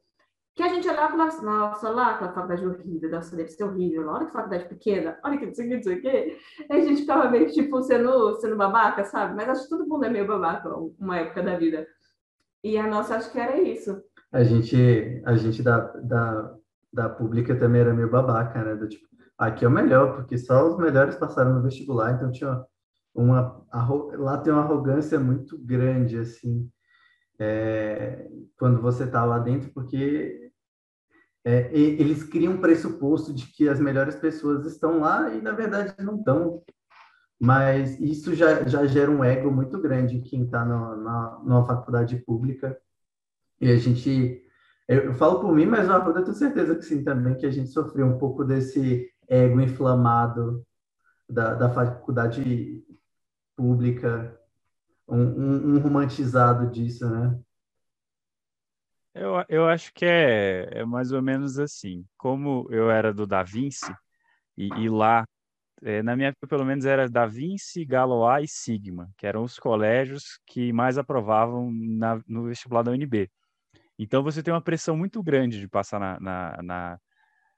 Que a gente olhava e falava assim, nossa, lá aquela faculdade horrível, nossa, deve ser horrível, olha que faculdade pequena, olha que não sei o que, não sei o que. Aí a gente ficava meio tipo sendo, sendo babaca, sabe? Mas acho que todo mundo é meio babaca uma época da vida. E a nossa, acho que era isso. A gente, a gente da, da, da pública também era meio babaca, né? Do tipo, Aqui é o melhor, porque só os melhores passaram no vestibular, então tinha uma lá tem uma arrogância muito grande assim é, quando você está lá dentro, porque é, eles criam um pressuposto de que as melhores pessoas estão lá e na verdade não estão. Mas isso já, já gera um ego muito grande em quem está na, numa faculdade pública. E a gente, eu, falo por mim, mas eu tenho certeza que sim também, que a gente sofreu um pouco desse ego inflamado da, da faculdade pública, um, um, um, romantizado disso, né? Eu, eu acho que é, é mais ou menos assim. Como eu era do Da Vinci, e, e lá, é, na minha época, pelo menos, era Da Vinci, Galois e Sigma, que eram os colégios que mais aprovavam na, no vestibular da UNB. Então, você tem uma pressão muito grande de passar na, na, na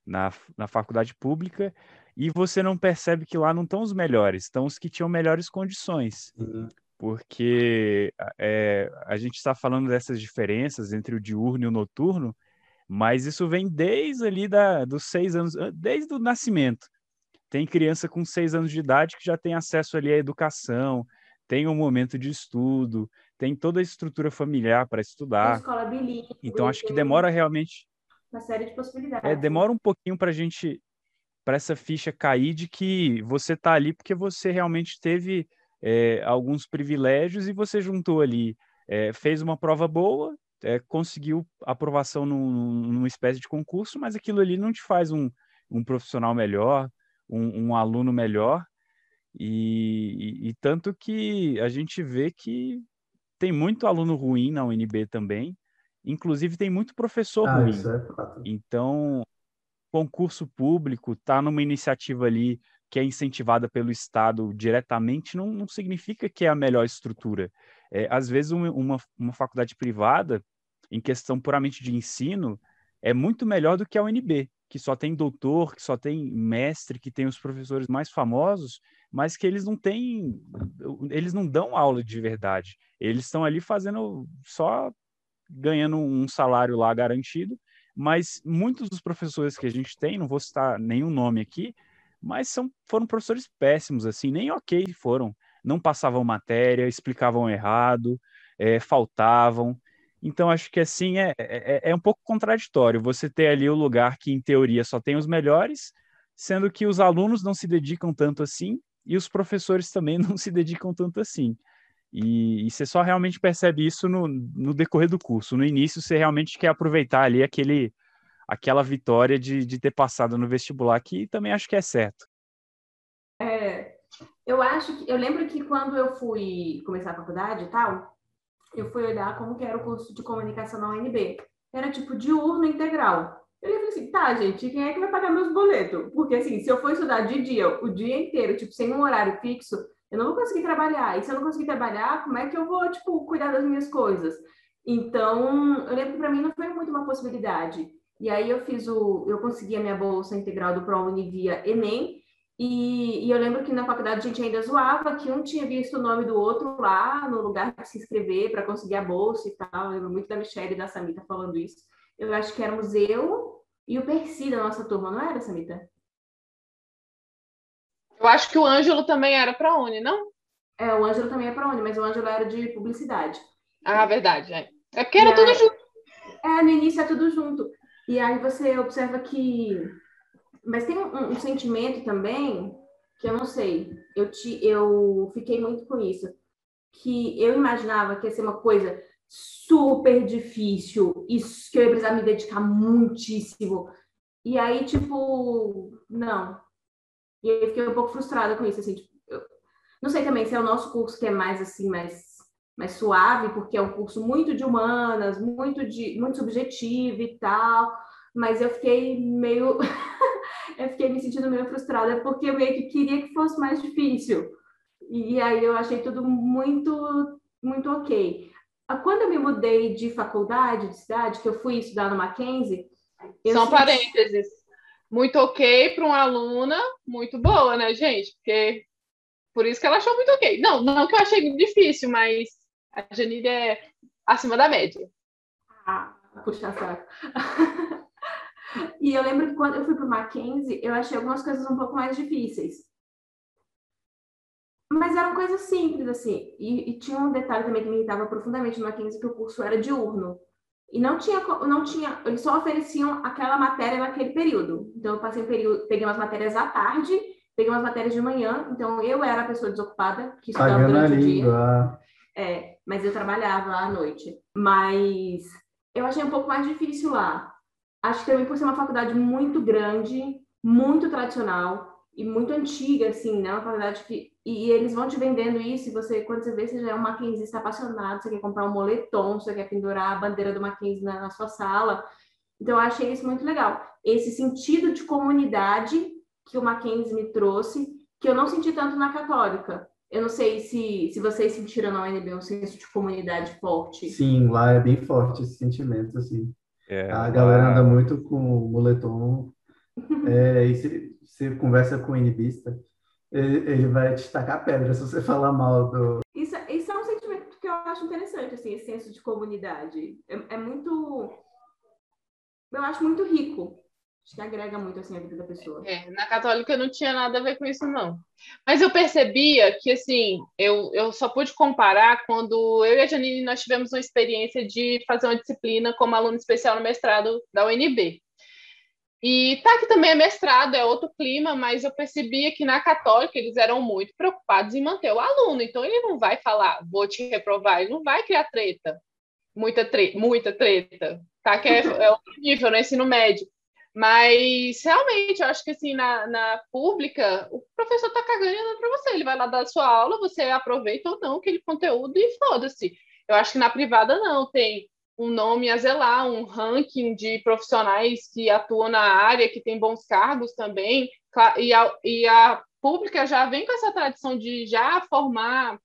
na, na faculdade pública e você não percebe que lá não estão os melhores, estão os que tinham melhores condições. Uhum. Porque é, a gente está falando dessas diferenças entre o diurno e o noturno, mas isso vem desde ali da, dos seis anos, desde o nascimento. Tem criança com seis anos de idade que já tem acesso ali à educação, tem um momento de estudo, tem toda a estrutura familiar para estudar. Escola bilíngue, então acho que demora realmente uma série de possibilidades. É, demora um pouquinho para a gente, para essa ficha cair de que você está ali porque você realmente teve é, alguns privilégios e você juntou ali, é, fez uma prova boa, é, conseguiu aprovação num, numa espécie de concurso, mas aquilo ali não te faz um, um profissional melhor, um, um aluno melhor. E, e, e, tanto que a gente vê que tem muito aluno ruim na UNB também, Inclusive, tem muito professor Ah, ruim. é. Então, concurso público, tá numa iniciativa ali que é incentivada pelo Estado diretamente, não, não significa que é a melhor estrutura. É, às vezes, uma, uma, uma faculdade privada, em questão puramente de ensino, é muito melhor do que a UNB, que só tem doutor, que só tem mestre, que tem os professores mais famosos, mas que eles não têm, eles não dão aula de verdade. Eles estão ali fazendo só ganhando um salário lá garantido, mas muitos dos professores que a gente tem, não vou citar nenhum nome aqui, mas são, foram professores péssimos, assim, nem ok foram. Não passavam matéria, explicavam errado, é, faltavam. Então, acho que assim é, é, é um pouco contraditório você ter ali o lugar que, em teoria, só tem os melhores, sendo que os alunos não se dedicam tanto assim e os professores também não se dedicam tanto assim. E, e você só realmente percebe isso no, no, decorrer do curso. No início, você realmente quer aproveitar ali aquele, aquela vitória de, de ter passado no vestibular, que também acho que é certo. É, eu acho que eu lembro que quando eu fui começar a faculdade e tal, eu fui olhar como que era o curso de comunicação na UNB. Era tipo diurno integral. Eu falei assim, tá, gente, quem é que vai pagar meus boletos? Porque assim, se eu for estudar de dia, o dia inteiro, tipo, sem um horário fixo, eu não vou conseguir trabalhar. E se eu não conseguir trabalhar, como é que eu vou, tipo, cuidar das minhas coisas? Então, eu lembro que para mim não foi muito uma possibilidade. E aí eu fiz o, eu consegui a minha bolsa integral do ProUni via Enem, e, e, eu lembro que na faculdade a gente ainda zoava que um tinha visto o nome do outro lá no lugar de se inscrever para conseguir a bolsa e tal. Eu lembro muito da Michelle e da Samita falando isso. Eu acho que éramos eu e o Percy da nossa turma, não era, Samita? Eu acho que o Ângelo também era para Uni, não? É, o Ângelo também é para Uni, mas o Ângelo era de publicidade. Ah, verdade. É, é porque era tudo junto. É, no início é tudo junto. E aí você observa que. Mas tem um, um sentimento também que eu não sei. Eu, te, eu fiquei muito com isso. Que eu imaginava que ia ser uma coisa super difícil, isso que eu ia precisar me dedicar muitíssimo. E aí, tipo, não. E eu fiquei um pouco frustrada com isso, assim, tipo, eu... não sei também se é o nosso curso que é mais assim, mais mais suave, porque é um curso muito de humanas, muito de muito subjetivo e tal, mas eu fiquei meio eu fiquei me sentindo meio frustrada porque eu meio que queria que fosse mais difícil. E aí eu achei tudo muito muito OK. Quando eu me mudei de faculdade, de cidade, que eu fui estudar no Mackenzie, são senti... parênteses. Muito ok para uma aluna muito boa, né, gente? Porque por isso que ela achou muito ok. Não, não que eu achei difícil, mas a Janine é acima da média. Ah, puxa saco. e eu lembro que quando eu fui para o Mackenzie, eu achei algumas coisas um pouco mais difíceis. Mas eram coisas simples, assim. E, e tinha um detalhe também que me irritava profundamente no Mackenzie, que o curso era diurno. E não tinha, não tinha, eles só ofereciam aquela matéria naquele período. Então, eu passei um período, peguei umas matérias à tarde, peguei umas matérias de manhã. Então, eu era a pessoa desocupada que estudava Pagando durante o dia. É, mas eu trabalhava lá à noite. Mas eu achei um pouco mais difícil lá. Acho que também por ser uma faculdade muito grande, muito tradicional e muito antiga, assim, né? Uma faculdade que... E eles vão te vendendo isso e você, quando você vê, você já é um Mackenzie apaixonado, você quer comprar um moletom, você quer pendurar a bandeira do Mackenzie na, na sua sala. Então, eu achei isso muito legal. Esse sentido de comunidade que o Mackenzie me trouxe, que eu não senti tanto na católica. Eu não sei se, se vocês sentiram na UNB um senso de comunidade forte. Sim, lá é bem forte esse sentimento, assim. É, a galera anda muito com o moletom. é, e se você conversa com o NBista, ele, ele vai te tacar pedra se você falar mal do. Isso, isso é um sentimento que eu acho interessante, assim, esse senso de comunidade. É, é muito. Eu acho muito rico. Acho que agrega muito assim a vida da pessoa. É, na católica não tinha nada a ver com isso, não. Mas eu percebia que, assim, eu, eu só pude comparar quando eu e a Janine nós tivemos uma experiência de fazer uma disciplina como aluno especial no mestrado da UNB. E tá que também é mestrado, é outro clima, mas eu percebia que na católica eles eram muito preocupados em manter o aluno. Então ele não vai falar, vou te reprovar, ele não vai criar treta. Muita, tre muita treta. Tá? Que é, é outro nível, no ensino médio. Mas realmente, eu acho que assim, na, na pública, o professor está cagando para você. Ele vai lá dar a sua aula, você aproveita ou não aquele conteúdo e foda-se. Eu acho que na privada não, tem um nome a zelar, um ranking de profissionais que atuam na área, que tem bons cargos também, e a, e a pública já vem com essa tradição de já formar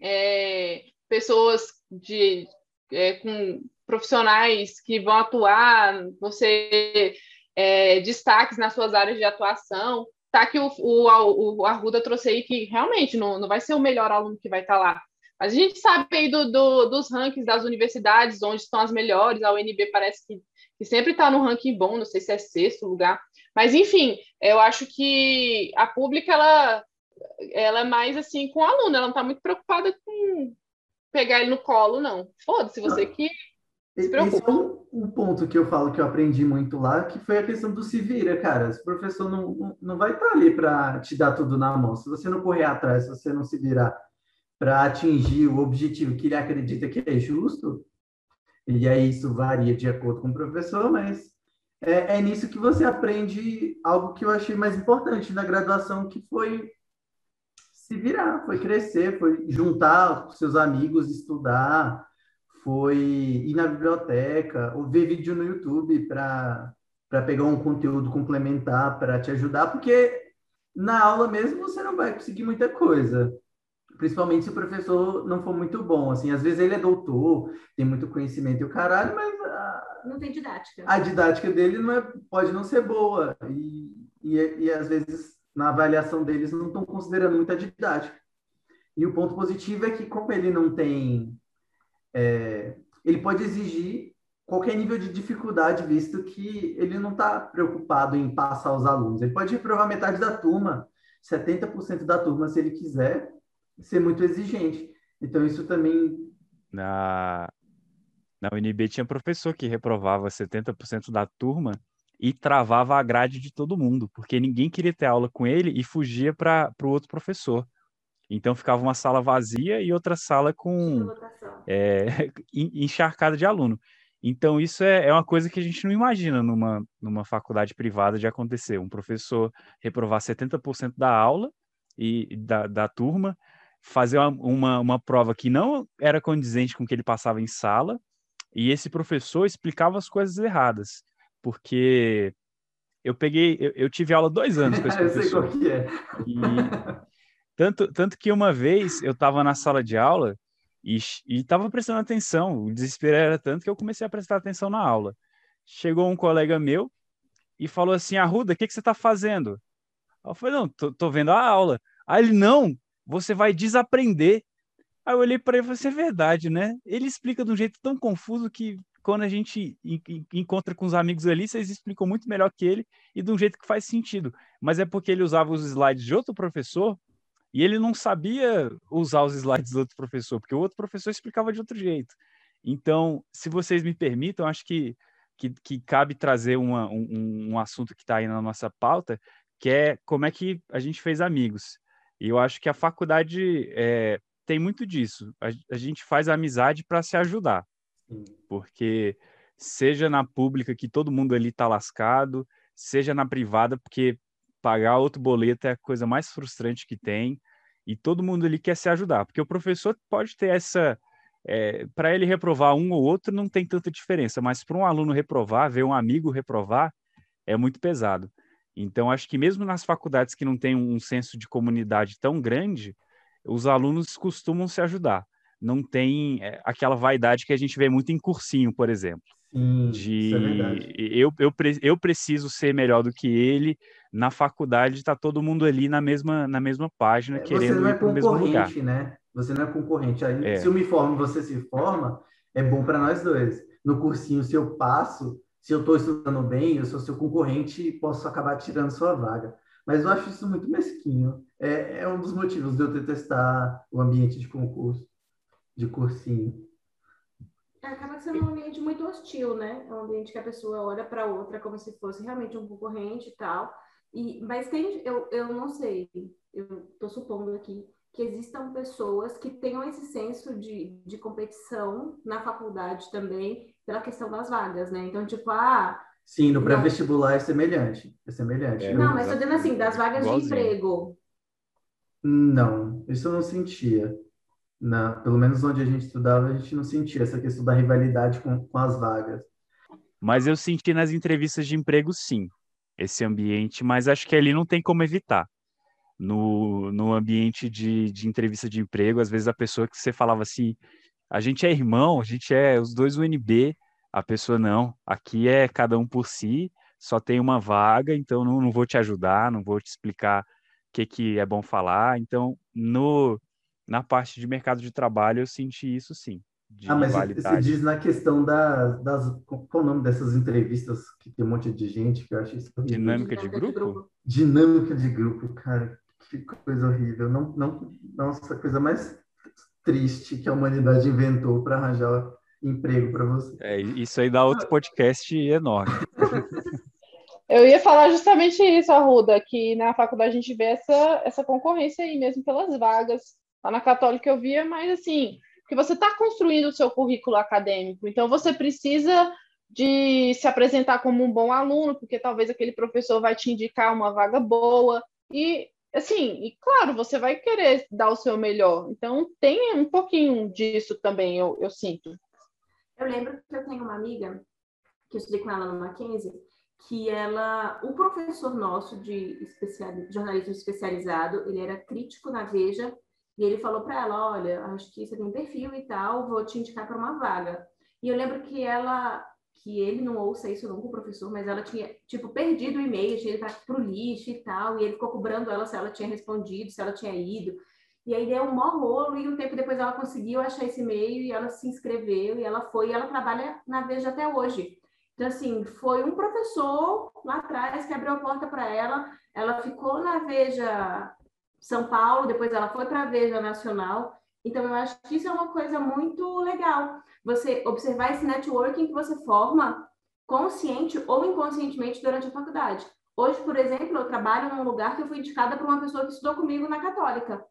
é, pessoas de, é, com profissionais que vão atuar, você é, destaques nas suas áreas de atuação. Tá que o, o, o Arruda trouxe aí que realmente não, não vai ser o melhor aluno que vai estar tá lá. Mas a gente sabe aí do, do, dos rankings das universidades, onde estão as melhores, a UNB parece que, que sempre está no ranking bom, não sei se é sexto lugar. Mas, enfim, eu acho que a pública, ela, ela é mais assim com o aluno, ela não está muito preocupada com pegar ele no colo, não. Foda-se, você que se preocupa. Esse é um, um, ponto que eu falo que eu aprendi muito lá, que foi a questão do se vira, cara. O professor não, não vai estar tá ali para te dar tudo na mão. Se você não correr atrás, se você não se virar para atingir o objetivo que ele acredita que é justo, e aí isso varia de acordo com o professor, mas é, é nisso que você aprende algo que eu achei mais importante na graduação, que foi se virar, foi crescer, foi juntar com seus amigos, estudar, foi ir na biblioteca, ou ver vídeo no YouTube para pegar um conteúdo complementar para te ajudar, porque na aula mesmo você não vai conseguir muita coisa principalmente se o professor não for muito bom, assim, às vezes ele é doutor, tem muito conhecimento e o caralho, mas a, não tem didática. A didática dele não é, pode não ser boa e, e, e às vezes na avaliação deles não estão considerando muita didática. E o ponto positivo é que como ele não tem, é, ele pode exigir qualquer nível de dificuldade, visto que ele não está preocupado em passar os alunos. Ele pode reprovar metade da turma, 70% da turma, se ele quiser, ser muito exigente. Então, isso também. Na, na UNB tinha professor que reprovava 70% da turma e travava a grade de todo mundo, porque ninguém queria ter aula com ele e fugia para o outro professor. Então ficava uma sala vazia e outra sala com é, encharcada de aluno. Então isso é, é uma coisa que a gente não imagina numa, numa faculdade privada de acontecer. Um professor reprovar 70% da aula e da, da turma fazer uma, uma, uma, prova que não era condizente com o que ele passava em sala, e esse professor explicava as coisas erradas, porque eu peguei, eu, eu tive aula dois anos com esse professor. eu sei qual que é. E, tanto, tanto que uma vez eu estava na sala de aula e estava prestando atenção, o desespero era tanto que eu comecei a prestar atenção na aula. Chegou um colega meu e falou assim, Arruda, o que, que você está fazendo? Eu falei, não, tô, tô vendo a aula. Aí ele, não, você vai desaprender. Aí eu olhei para ele e falei, isso é verdade, né? Ele explica de um jeito tão confuso que quando a gente encontra com os amigos ali, vocês explicam muito melhor que ele e de um jeito que faz sentido. Mas é porque ele usava os slides de outro professor e ele não sabia usar os slides do outro professor, porque o outro professor explicava de outro jeito. Então, se vocês me permitam, acho que, que, que cabe trazer uma, um, um assunto que está aí na nossa pauta, que é como é que a gente fez amigos. E eu acho que a faculdade é, tem muito disso. A, a gente faz amizade para se ajudar. Porque seja na pública que todo mundo ali está lascado, seja na privada, porque pagar outro boleto é a coisa mais frustrante que tem, e todo mundo ali quer se ajudar, porque o professor pode ter essa. É, para ele reprovar um ou outro não tem tanta diferença, mas para um aluno reprovar, ver um amigo reprovar, é muito pesado. Então, acho que mesmo nas faculdades que não tem um senso de comunidade tão grande, os alunos costumam se ajudar. Não tem é, aquela vaidade que a gente vê muito em cursinho, por exemplo. Sim, de é eu, eu, eu preciso ser melhor do que ele. Na faculdade está todo mundo ali na mesma, na mesma página, é, querendo você ir para o mesmo lugar. né? Você não é concorrente. Aí, é. Se eu me formo e você se forma, é bom para nós dois. No cursinho, se eu passo, se eu estou estudando bem, eu sou seu concorrente e posso acabar tirando sua vaga. Mas eu acho isso muito mesquinho. É, é um dos motivos de eu detestar o ambiente de concurso, de cursinho. É, acaba sendo um ambiente muito hostil, né? É um ambiente que a pessoa olha para outra como se fosse realmente um concorrente e tal. E, mas tem, eu, eu não sei, eu estou supondo aqui que existam pessoas que tenham esse senso de, de competição na faculdade também pela questão das vagas, né? Então, tipo, ah. Sim, no pré-vestibular é semelhante. É semelhante. É, não, mas eu dizendo assim, das vagas Igualzinho. de emprego. Não, isso eu não sentia. Na, pelo menos onde a gente estudava, a gente não sentia essa questão da rivalidade com, com as vagas. Mas eu senti nas entrevistas de emprego, sim, esse ambiente, mas acho que ali não tem como evitar. No, no ambiente de, de entrevista de emprego, às vezes a pessoa que você falava assim, a gente é irmão, a gente é os dois UNB, a pessoa não, aqui é cada um por si, só tem uma vaga, então não, não vou te ajudar, não vou te explicar o que, que é bom falar. Então, no, na parte de mercado de trabalho, eu senti isso sim. ah, mas você diz na questão das, das. Qual é o nome dessas entrevistas que tem um monte de gente que eu acho isso horrível. Dinâmica de grupo? Dinâmica de grupo, cara. Que coisa horrível. Não, não, nossa, coisa mais triste que a humanidade inventou para arranjar emprego para você. É, isso aí dá outro podcast enorme. Eu ia falar justamente isso, Arruda, que na faculdade a gente vê essa, essa concorrência aí mesmo pelas vagas. Lá na Católica eu via, mas assim, que você está construindo o seu currículo acadêmico, então você precisa de se apresentar como um bom aluno, porque talvez aquele professor vai te indicar uma vaga boa. E assim, e claro, você vai querer dar o seu melhor. Então tem um pouquinho disso também, eu, eu sinto. Eu lembro que eu tenho uma amiga que eu estudei com ela no Mackenzie, que ela, o professor nosso de especial, jornalismo especializado, ele era crítico na Veja, e ele falou para ela, olha, acho que você tem perfil e tal, vou te indicar para uma vaga. E eu lembro que ela, que ele não ouça isso nunca, o professor, mas ela tinha, tipo, perdido o e-mail, tinha ido para o lixo e tal, e ele ficou cobrando ela se ela tinha respondido, se ela tinha ido. E aí deu um maior rolo, e um tempo depois ela conseguiu achar esse e-mail, e ela se inscreveu, e ela foi, e ela trabalha na Veja até hoje. Então, assim, foi um professor lá atrás que abriu a porta para ela. Ela ficou na Veja São Paulo, depois ela foi para a Veja Nacional. Então, eu acho que isso é uma coisa muito legal. Você observar esse networking que você forma consciente ou inconscientemente durante a faculdade. Hoje, por exemplo, eu trabalho num lugar que eu fui indicada por uma pessoa que estudou comigo na Católica,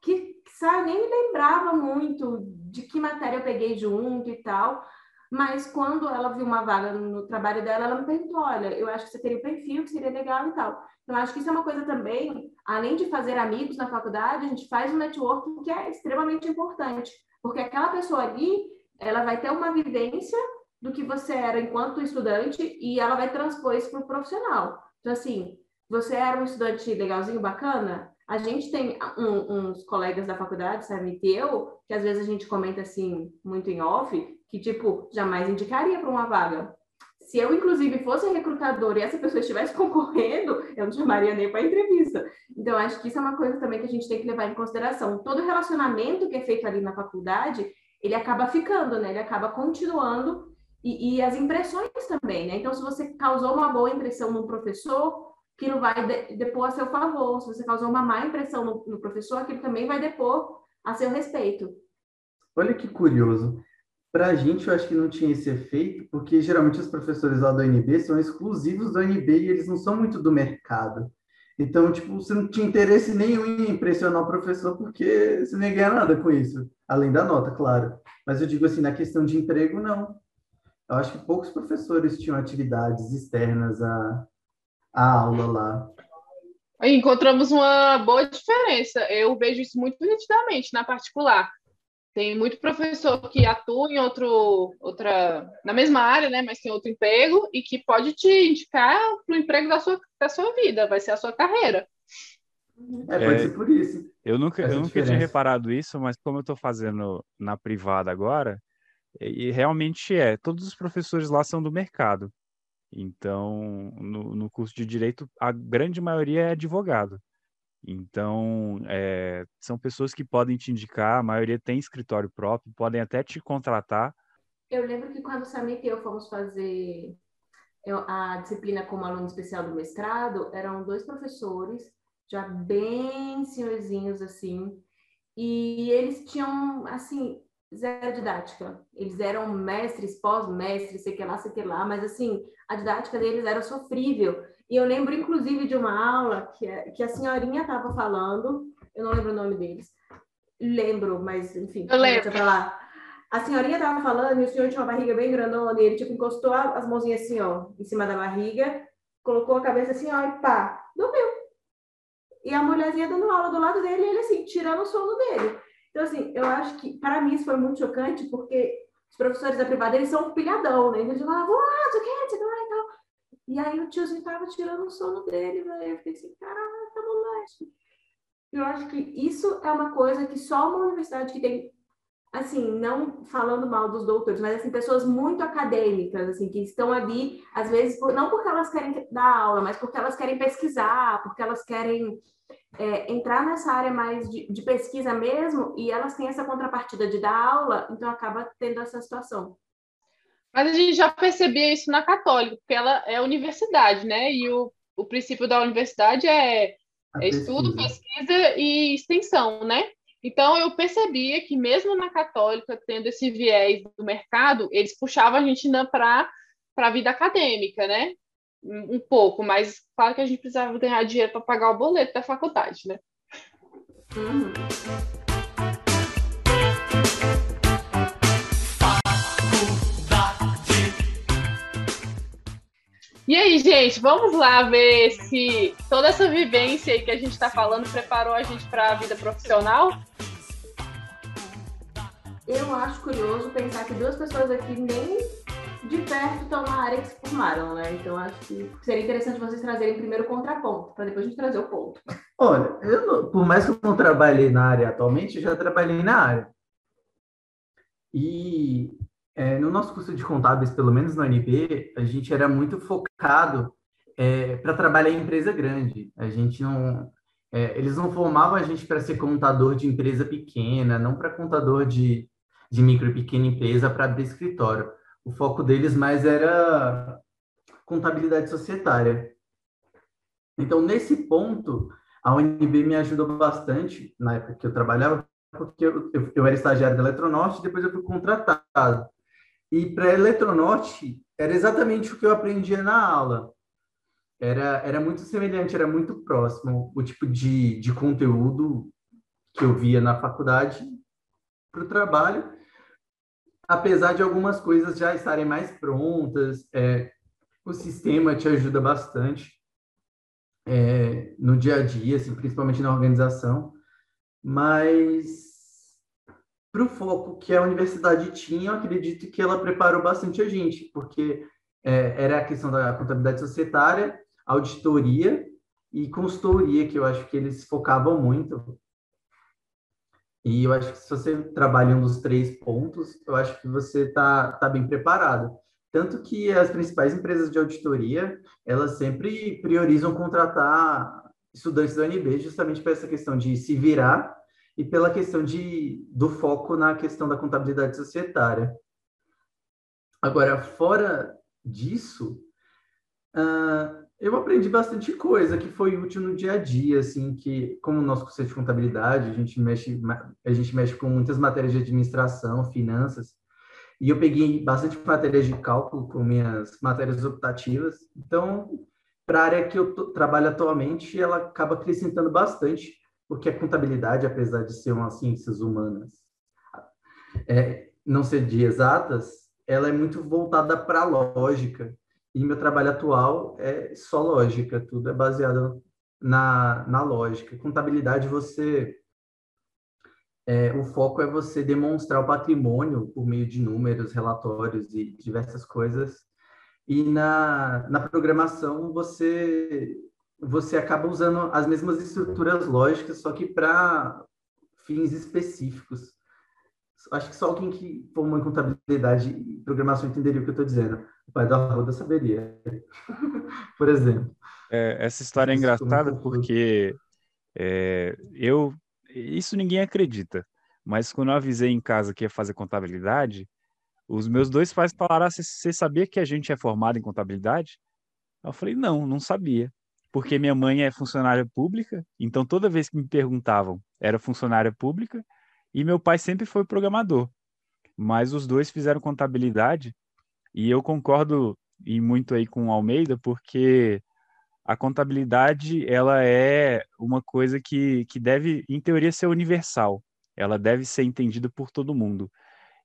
que, sabe, nem me lembrava muito de que matéria eu peguei junto e tal, mas quando ela viu uma vaga no trabalho dela, ela me perguntou: olha, eu acho que você teria um perfil que seria legal e tal. Então, acho que isso é uma coisa também, além de fazer amigos na faculdade, a gente faz um networking que é extremamente importante, porque aquela pessoa ali, ela vai ter uma vivência do que você era enquanto estudante e ela vai transpor isso para o profissional. Então, assim, você era um estudante legalzinho, bacana? A gente tem um, uns colegas da faculdade, sabe, e eu, que às vezes a gente comenta assim, muito em off, que, tipo, jamais indicaria para uma vaga. Se eu, inclusive, fosse recrutador e essa pessoa estivesse concorrendo, eu não chamaria nem para entrevista. Então, acho que isso é uma coisa também que a gente tem que levar em consideração. Todo relacionamento que é feito ali na faculdade, ele acaba ficando, né? Ele acaba continuando e, e as impressões também, né? Então, se você causou uma boa impressão no professor, aquilo vai de, depor a seu favor. Se você causou uma má impressão no, no professor, aquilo também vai depor a seu respeito. Olha que curioso. Para a gente, eu acho que não tinha esse efeito, porque geralmente os professores lá do UNB são exclusivos do UNB e eles não são muito do mercado. Então, tipo, você não tinha interesse nenhum em impressionar o professor, porque você nem ganha nada com isso, além da nota, claro. Mas eu digo assim, na questão de emprego, não. Eu acho que poucos professores tinham atividades externas à, à aula lá. Encontramos uma boa diferença. Eu vejo isso muito nitidamente na particular. Tem muito professor que atua em outro, outra, na mesma área, né, mas tem outro emprego e que pode te indicar para o emprego da sua, da sua vida, vai ser a sua carreira. É, pode ser por isso. Eu nunca, eu nunca tinha reparado isso, mas como eu estou fazendo na privada agora, e realmente é, todos os professores lá são do mercado. Então, no, no curso de direito, a grande maioria é advogado. Então, é, são pessoas que podem te indicar, a maioria tem escritório próprio, podem até te contratar. Eu lembro que quando o Samir e eu fomos fazer a disciplina como aluno especial do mestrado, eram dois professores, já bem senhorzinhos assim, e eles tinham, assim, zero didática. Eles eram mestres, pós-mestres, sei que lá, sei que lá, mas assim, a didática deles era sofrível. E eu lembro, inclusive, de uma aula que, que a senhorinha estava falando, eu não lembro o nome deles. Lembro, mas enfim, eu lembro. Pra lá. A senhorinha estava falando e o senhor tinha uma barriga bem grandona e ele tipo encostou as mãozinhas assim, ó, em cima da barriga, colocou a cabeça assim, ó, e pá, dormiu. E a mulherzinha dando aula do lado dele e ele assim, tirando o sono dele. Então, assim, eu acho que, para mim, isso foi muito chocante, porque os professores da privada, eles são um pilhadão, né? Eles falavam, ah, você quer, você quer, e tal. E aí o tiozinho tava tirando o sono dele, velho. Eu fiquei assim, caraca, moleque. Eu acho que isso é uma coisa que só uma universidade que tem, assim, não falando mal dos doutores, mas assim, pessoas muito acadêmicas, assim, que estão ali, às vezes, não porque elas querem dar aula, mas porque elas querem pesquisar, porque elas querem é, entrar nessa área mais de, de, pesquisa mesmo, e elas têm essa contrapartida de dar aula, então acaba tendo essa situação. Mas a gente já percebia isso na Católica, porque ela é universidade, né? E o, o princípio da universidade é, é estudo, pesquisa e extensão, né? Então eu percebia que mesmo na Católica, tendo esse viés do mercado, eles puxavam a gente para a vida acadêmica, né? Um pouco, mas claro que a gente precisava ganhar dinheiro para pagar o boleto da faculdade, né? E aí, gente, vamos lá ver se toda essa vivência aí que a gente está falando preparou a gente para a vida profissional? Eu acho curioso pensar que duas pessoas aqui nem de perto estão na área que se formaram, né? Então acho que seria interessante vocês trazerem primeiro o contraponto, para depois a gente trazer o ponto. Olha, eu por mais que eu não trabalhei na área atualmente, já trabalhei na área. E é, no nosso curso de contábeis, pelo menos no UNB, a gente era muito focado é, para trabalhar em empresa grande. A gente não. É, eles não formavam a gente para ser contador de empresa pequena, não para contador de, de micro e pequena empresa para abrir escritório o foco deles mais era contabilidade societária. Então, nesse ponto, a UNB me ajudou bastante, na época que eu trabalhava, porque eu, eu, eu era estagiário da Eletronorte, depois eu fui contratado. E para a Eletronorte, era exatamente o que eu aprendia na aula. Era, era muito semelhante, era muito próximo o tipo de, de conteúdo que eu via na faculdade para o trabalho apesar de algumas coisas já estarem mais prontas, é, o sistema te ajuda bastante é, no dia a dia, assim, principalmente na organização, mas para o foco que a universidade tinha, eu acredito que ela preparou bastante a gente, porque é, era a questão da contabilidade societária, auditoria e consultoria, que eu acho que eles focavam muito. E eu acho que se você trabalha um dos três pontos, eu acho que você está tá bem preparado. Tanto que as principais empresas de auditoria, elas sempre priorizam contratar estudantes da UNB justamente para essa questão de se virar e pela questão de, do foco na questão da contabilidade societária. Agora, fora disso, uh, eu aprendi bastante coisa que foi útil no dia a dia, assim, que como o nosso curso é de contabilidade, a gente mexe a gente mexe com muitas matérias de administração, finanças, e eu peguei bastante matérias de cálculo com minhas matérias optativas. Então, para a área que eu trabalho atualmente, ela acaba acrescentando bastante, porque a contabilidade, apesar de ser uma ciências humanas, é, não ser de exatas, ela é muito voltada para a lógica. E meu trabalho atual é só lógica, tudo é baseado na, na lógica. Contabilidade, você. É, o foco é você demonstrar o patrimônio por meio de números, relatórios e diversas coisas. E na, na programação, você, você acaba usando as mesmas estruturas lógicas, só que para fins específicos. Acho que só alguém que formou em contabilidade e programação entenderia o que eu estou dizendo. O pai da Roda saberia, por exemplo. É, essa história é engraçada porque é, eu. Isso ninguém acredita, mas quando eu avisei em casa que ia fazer contabilidade, os meus dois pais falaram: ah, Você sabia que a gente é formado em contabilidade? Eu falei: Não, não sabia. Porque minha mãe é funcionária pública, então toda vez que me perguntavam, era funcionária pública, e meu pai sempre foi programador. Mas os dois fizeram contabilidade e eu concordo e muito aí com o Almeida, porque a contabilidade ela é uma coisa que, que deve, em teoria, ser universal. Ela deve ser entendida por todo mundo.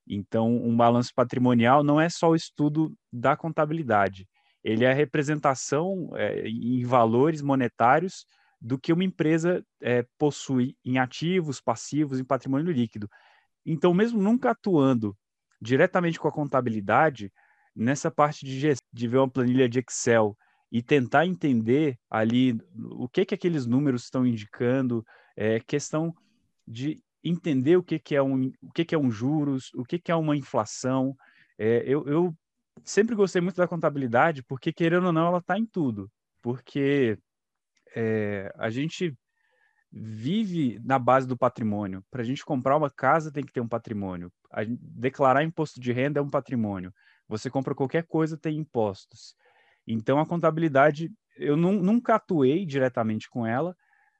Então, um balanço patrimonial não é só o estudo da contabilidade, ele é a representação é, em valores monetários do que uma empresa é, possui em ativos, passivos, em patrimônio líquido. Então, mesmo nunca atuando diretamente com a contabilidade, nessa parte de, de ver uma planilha de Excel e tentar entender ali o que que aqueles números estão indicando, é questão de entender o que que é um, o que que é um juros, o que que é uma inflação. É, eu, eu sempre gostei muito da contabilidade porque querendo ou não ela está em tudo, porque é, a gente vive na base do patrimônio. Para a gente comprar uma casa tem que ter um patrimônio. A, declarar imposto de renda é um patrimônio. Você compra qualquer coisa tem impostos. Então a contabilidade eu nunca atuei diretamente com ela,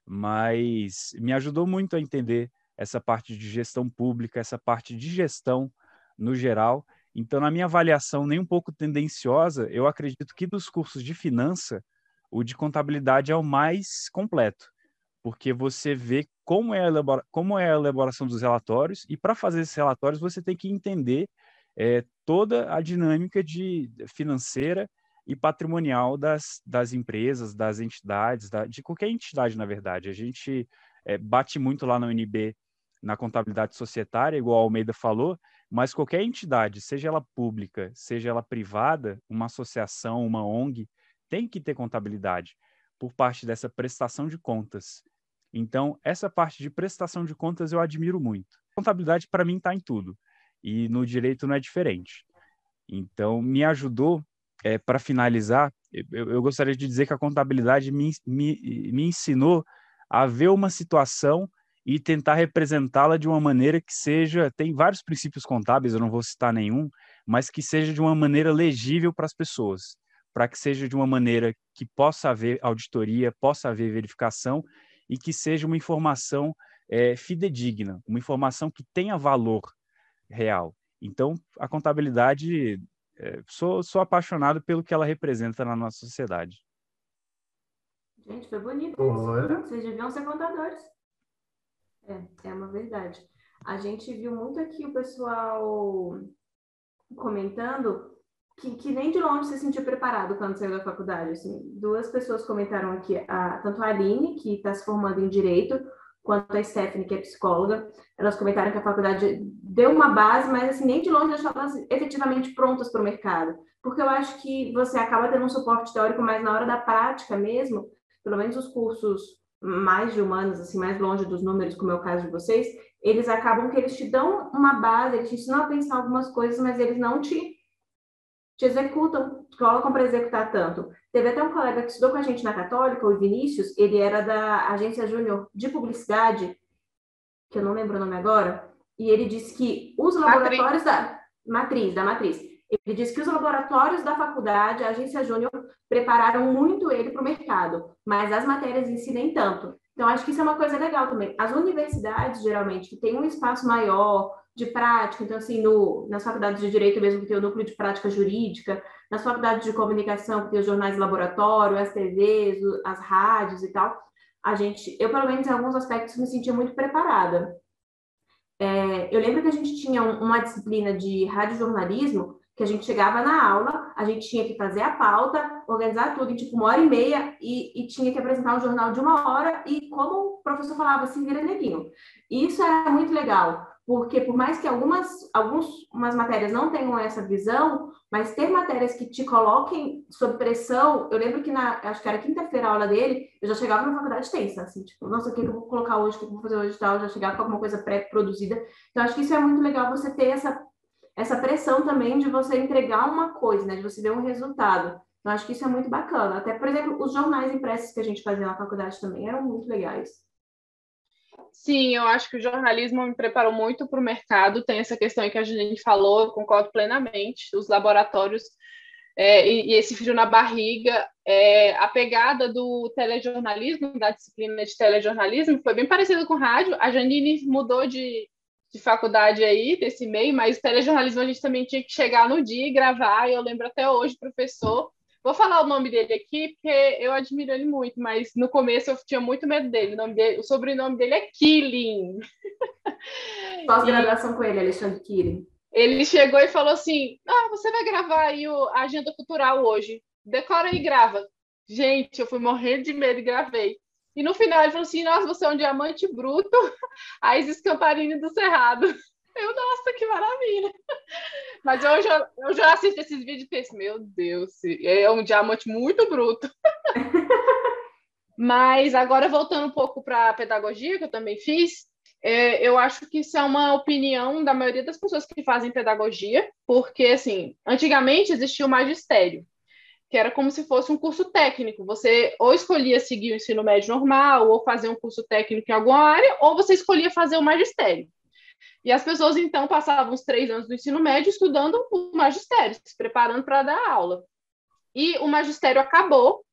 mas me ajudou muito a entender essa parte de gestão pública, essa parte de gestão no geral. Então, na minha avaliação, nem um pouco tendenciosa, eu acredito que dos cursos de finança, o de contabilidade é o mais completo porque você vê como é a, elabora, como é a elaboração dos relatórios, e para fazer esses relatórios você tem que entender é, toda a dinâmica de financeira e patrimonial das, das empresas, das entidades, da, de qualquer entidade, na verdade. A gente é, bate muito lá na UNB na contabilidade societária, igual a Almeida falou, mas qualquer entidade, seja ela pública, seja ela privada, uma associação, uma ONG, tem que ter contabilidade por parte dessa prestação de contas. Então, essa parte de prestação de contas eu admiro muito. Contabilidade, para mim, está em tudo. E no direito não é diferente. Então, me ajudou, é, para finalizar, eu, eu, gostaria de dizer que a contabilidade me, me, me ensinou a ver uma situação e tentar representá-la de uma maneira que seja. Tem vários princípios contábeis, eu não vou citar nenhum, mas que seja de uma maneira legível para as pessoas, para que seja de uma maneira que possa haver auditoria, possa haver verificação e que seja uma informação é, fidedigna, uma informação que tenha valor real. Então, a contabilidade, é, sou, sou apaixonado pelo que ela representa na nossa sociedade. Gente, foi bonito isso. Vocês deviam ser contadores. É, é uma verdade. A gente viu muito aqui o pessoal comentando que, que, nem de longe se sentiu preparado quando saiu da faculdade. Assim. Duas pessoas comentaram aqui, a, tanto a Aline, que está se formando em Direito, quanto a Stephanie, que é psicóloga. Elas comentaram que a faculdade deu uma base, mas assim, nem de longe deixou elas efetivamente prontas para o mercado. Porque eu acho que você acaba tendo um suporte teórico, mas na hora da prática mesmo, pelo menos os cursos mais de humanos, assim, mais longe dos números, como é o caso de vocês, eles acabam que eles te dão uma base, eles te ensinam a pensar algumas coisas, mas eles não te te executam, colocam para executar tanto. Teve até um colega que estudou com a gente na Católica, o Vinícius, ele era da agência júnior de publicidade, que eu não lembro o nome agora, e ele disse que os laboratórios da matriz, da matriz, ele disse que os laboratórios da faculdade, a agência júnior, prepararam muito ele para o mercado, mas as matérias em si nem tanto. Então, acho que isso é uma coisa legal também. As universidades, geralmente, que têm um espaço maior, de prática, então, assim, no, nas faculdades de Direito mesmo, que tem o núcleo de prática jurídica, nas faculdades de comunicação, que tem os jornais de laboratório, as TVs, as rádios e tal, a gente, eu, pelo menos, em alguns aspectos, me sentia muito preparada. É, eu lembro que a gente tinha uma disciplina de radiojornalismo, que a gente chegava na aula, a gente tinha que fazer a pauta, organizar tudo em tipo uma hora e meia e, e tinha que apresentar um jornal de uma hora e como o professor falava, se vira neguinho. E isso era muito legal, porque por mais que algumas, algumas matérias não tenham essa visão, mas ter matérias que te coloquem sob pressão, eu lembro que na, acho que era quinta-feira a aula dele, eu já chegava na faculdade tensa, assim, tipo, nossa, o que eu vou colocar hoje, o que eu vou fazer hoje e tal, eu já chegava com alguma coisa pré-produzida. Então, acho que isso é muito legal você ter essa, essa pressão também de você entregar uma coisa, né, de você ver um resultado. Então, acho que isso é muito bacana. Até, por exemplo, os jornais impressos que a gente fazia na faculdade também eram muito legais. Sim, eu acho que o jornalismo me preparou muito para o mercado. Tem essa questão que a gente falou, eu concordo plenamente. Os laboratórios é, e, e, esse frio na barriga, é, a pegada do telejornalismo, da disciplina de telejornalismo, foi bem parecida com rádio. A Janine mudou de, de faculdade aí, desse meio, mas telejornalismo a gente também tinha que chegar no dia e gravar. E eu lembro até hoje, professor Vou falar o nome dele aqui, porque eu admiro ele muito, mas no começo eu tinha muito medo dele. O, dele, o sobrenome dele é Killing. Pós-graduação com ele, Alexandre Killing. Ele chegou e falou assim: Ah, você vai gravar aí o, a agenda cultural hoje. Decora e grava. Gente, eu fui morrendo de medo e gravei. E no final ele falou assim: Nossa, você é um diamante bruto, a Isis Camparini do Cerrado. Eu, nossa, que maravilha! Mas eu já, eu já assisto esses vídeos e penso: Meu Deus, é um diamante muito bruto. Mas agora, voltando um pouco para a pedagogia, que eu também fiz, é, eu acho que isso é uma opinião da maioria das pessoas que fazem pedagogia, porque, assim, antigamente existia o magistério, que era como se fosse um curso técnico. Você ou escolhia seguir o ensino médio normal, ou fazer um curso técnico em alguma área, ou você escolhia fazer o magistério. E as pessoas, então, passavam os três anos do ensino médio estudando o magistério, se preparando para dar aula. E o magistério acabou,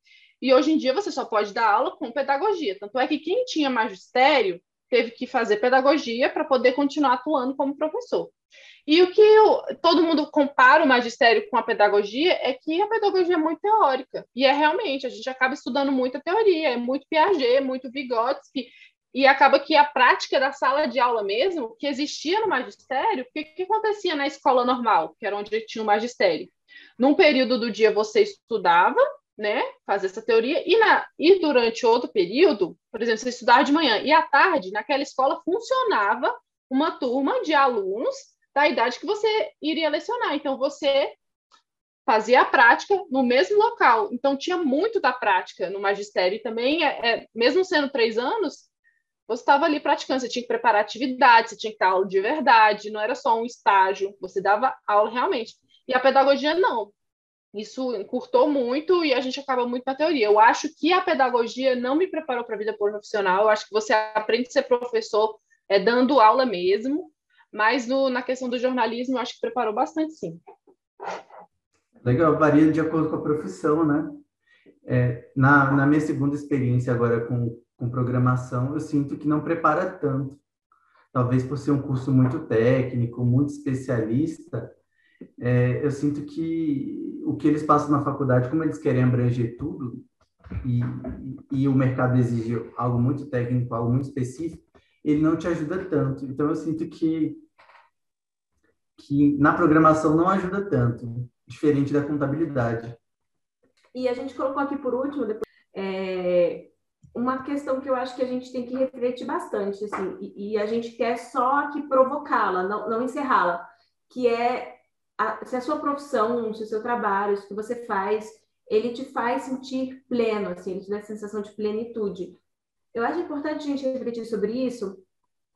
e hoje em dia você só pode dar aula com pedagogia. Tanto é que quem tinha magistério teve que fazer pedagogia para poder continuar atuando como professor. E o que eu, todo mundo compara o magistério com a pedagogia é que a pedagogia é muito teórica. E é realmente, a gente acaba estudando muita teoria, é muito Piaget, muito Vygotsky, e acaba que a prática da sala de aula mesmo, que existia no magistério, o que, que acontecia na escola normal, que era onde tinha o magistério? Num período do dia você estudava, né, fazer essa teoria, e, na, e durante outro período, por exemplo, você estudava de manhã, e à tarde, naquela escola funcionava uma turma de alunos da idade que você iria lecionar. Então, você fazia a prática no mesmo local. Então, tinha muito da prática no magistério. E também, é, é, mesmo sendo três anos, você estava ali praticando. Você tinha que preparar atividades, você tinha que dar aula de verdade, não era só um estágio, você dava aula realmente. E a pedagogia, não. Isso encurtou muito e a gente acaba muito na teoria. Eu acho que a pedagogia não me preparou para a vida profissional. Eu acho que você aprende a ser professor é, dando aula mesmo, mas no, na questão do jornalismo, eu acho que preparou bastante, sim. Legal, varia de acordo com a profissão, né? É, na, na minha segunda experiência agora com, com programação, eu sinto que não prepara tanto. Talvez por ser um curso muito técnico, muito especialista, é, eu sinto que o que eles passam na faculdade, como eles querem abranger tudo, e, e o mercado exige algo muito técnico, algo muito específico, ele não te ajuda tanto. Então, eu sinto que, que na programação não ajuda tanto, diferente da contabilidade. E a gente colocou aqui por último, depois, é, uma questão que eu acho que a gente tem que refletir bastante, assim, e, e a gente quer só aqui provocá-la, não, não encerrá-la, que é a, se a sua profissão, se o seu trabalho, se o que você faz, ele te faz sentir pleno, assim, ele te dá a sensação de plenitude. Eu acho importante a gente refletir sobre isso,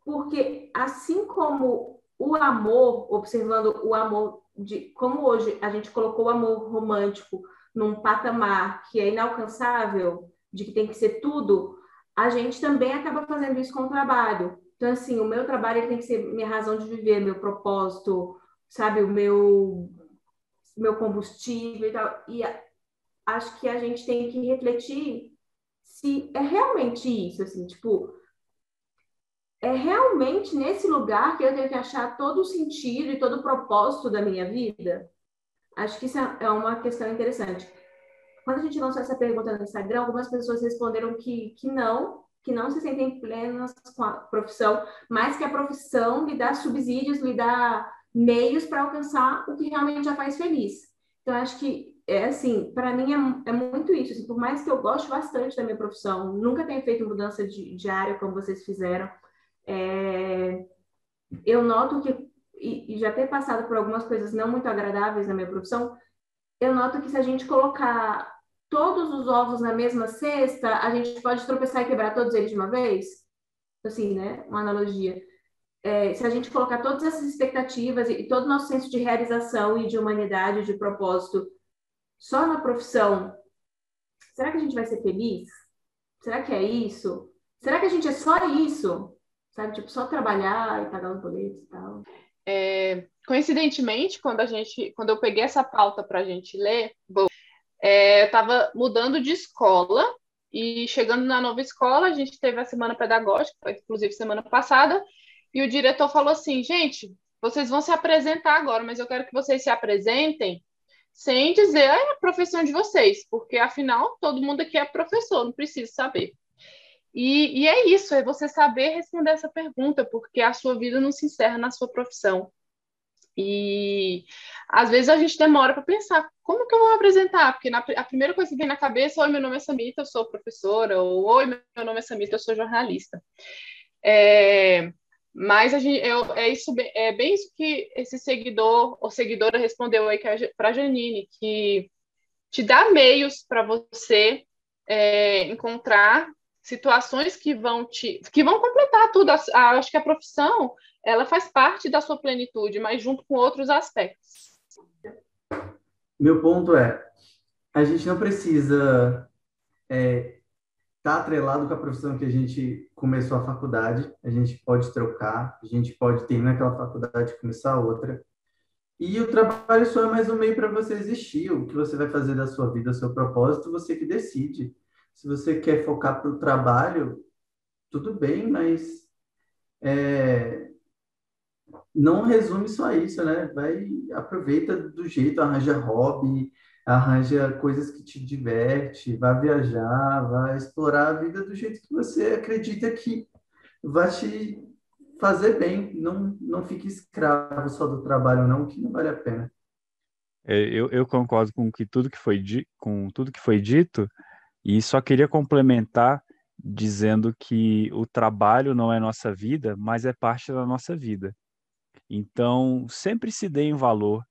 porque assim como o amor, observando o amor de como hoje a gente colocou o amor romântico num patamar que é inalcançável, de que tem que ser tudo, a gente também acaba fazendo isso com o trabalho. Então, assim, o meu trabalho tem que ser minha razão de viver, meu propósito, sabe, o meu, meu combustível e tal. E acho que a gente tem que refletir se é realmente isso, assim, tipo, é realmente nesse lugar que eu tenho que achar todo o sentido e todo o propósito da minha vida? Acho que isso é uma questão interessante. Quando a gente lançou essa pergunta no Instagram, algumas pessoas responderam que, que não, que não se sentem plenas com a profissão, mas que a profissão lhe dá subsídios, lhe dá meios para alcançar o que realmente já faz feliz. Então, acho que, é assim, para mim é, é, muito isso. Assim, por mais que eu goste bastante da minha profissão, nunca tenha feito mudança de, de área como vocês fizeram, é, eu noto que, e, e já ter passado por algumas coisas não muito agradáveis na minha profissão, eu noto que se a gente colocar todos os ovos na mesma cesta, a gente pode tropeçar e quebrar todos eles de uma vez? Assim, né? Uma analogia é, se a gente colocar todas essas expectativas e, todo o nosso senso de realização e de humanidade, de propósito, só na profissão, será que a gente vai ser feliz? Será que é isso? Será que a gente é só isso? Sabe, tipo, só trabalhar e pagar os boletos e tal? É, coincidentemente, quando a gente, quando eu peguei essa pauta para a gente ler, bom, é, eu estava mudando de escola e chegando na nova escola, a gente teve a semana pedagógica, inclusive semana passada, e o diretor falou assim: gente, vocês vão se apresentar agora, mas eu quero que vocês se apresentem sem dizer a profissão de vocês, porque afinal todo mundo aqui é professor, não precisa saber. E, e, é isso, é você saber responder essa pergunta, porque a sua vida não se encerra na sua profissão. E às vezes a gente demora para pensar como que eu vou apresentar, porque na, a primeira coisa que vem na cabeça, oi, meu nome é Samita, eu sou professora, ou oi, meu nome é Samita, eu sou jornalista. É, mas a gente, eu, é, isso, é bem isso que esse seguidor ou seguidora respondeu aí para a Janine, que te dá meios para você é, encontrar situações que vão te que vão completar tudo. A, acho que a profissão ela faz parte da sua plenitude, mas junto com outros aspectos. Meu ponto é, a gente não precisa é, tá atrelado com a profissão que a gente começou a faculdade, a gente pode trocar, a gente pode ter naquela faculdade e começar outra. E o trabalho só é mais um meio para você existir. O que você vai fazer da sua vida, seu propósito, você que decide. Se você quer focar para o trabalho, tudo bem, mas é, não resume só isso, né? Vai, aproveita do jeito, arranja hobby, arranja coisas que te diverte, vai viajar, vai explorar a vida do jeito que você acredita que vai te fazer bem. Não, não fique escravo só do trabalho, não, que não vale a pena. É, eu, eu concordo com que tudo que foi com tudo que foi dito e só queria complementar dizendo que o trabalho não é nossa vida, mas é parte da nossa vida. Então, sempre se deem valor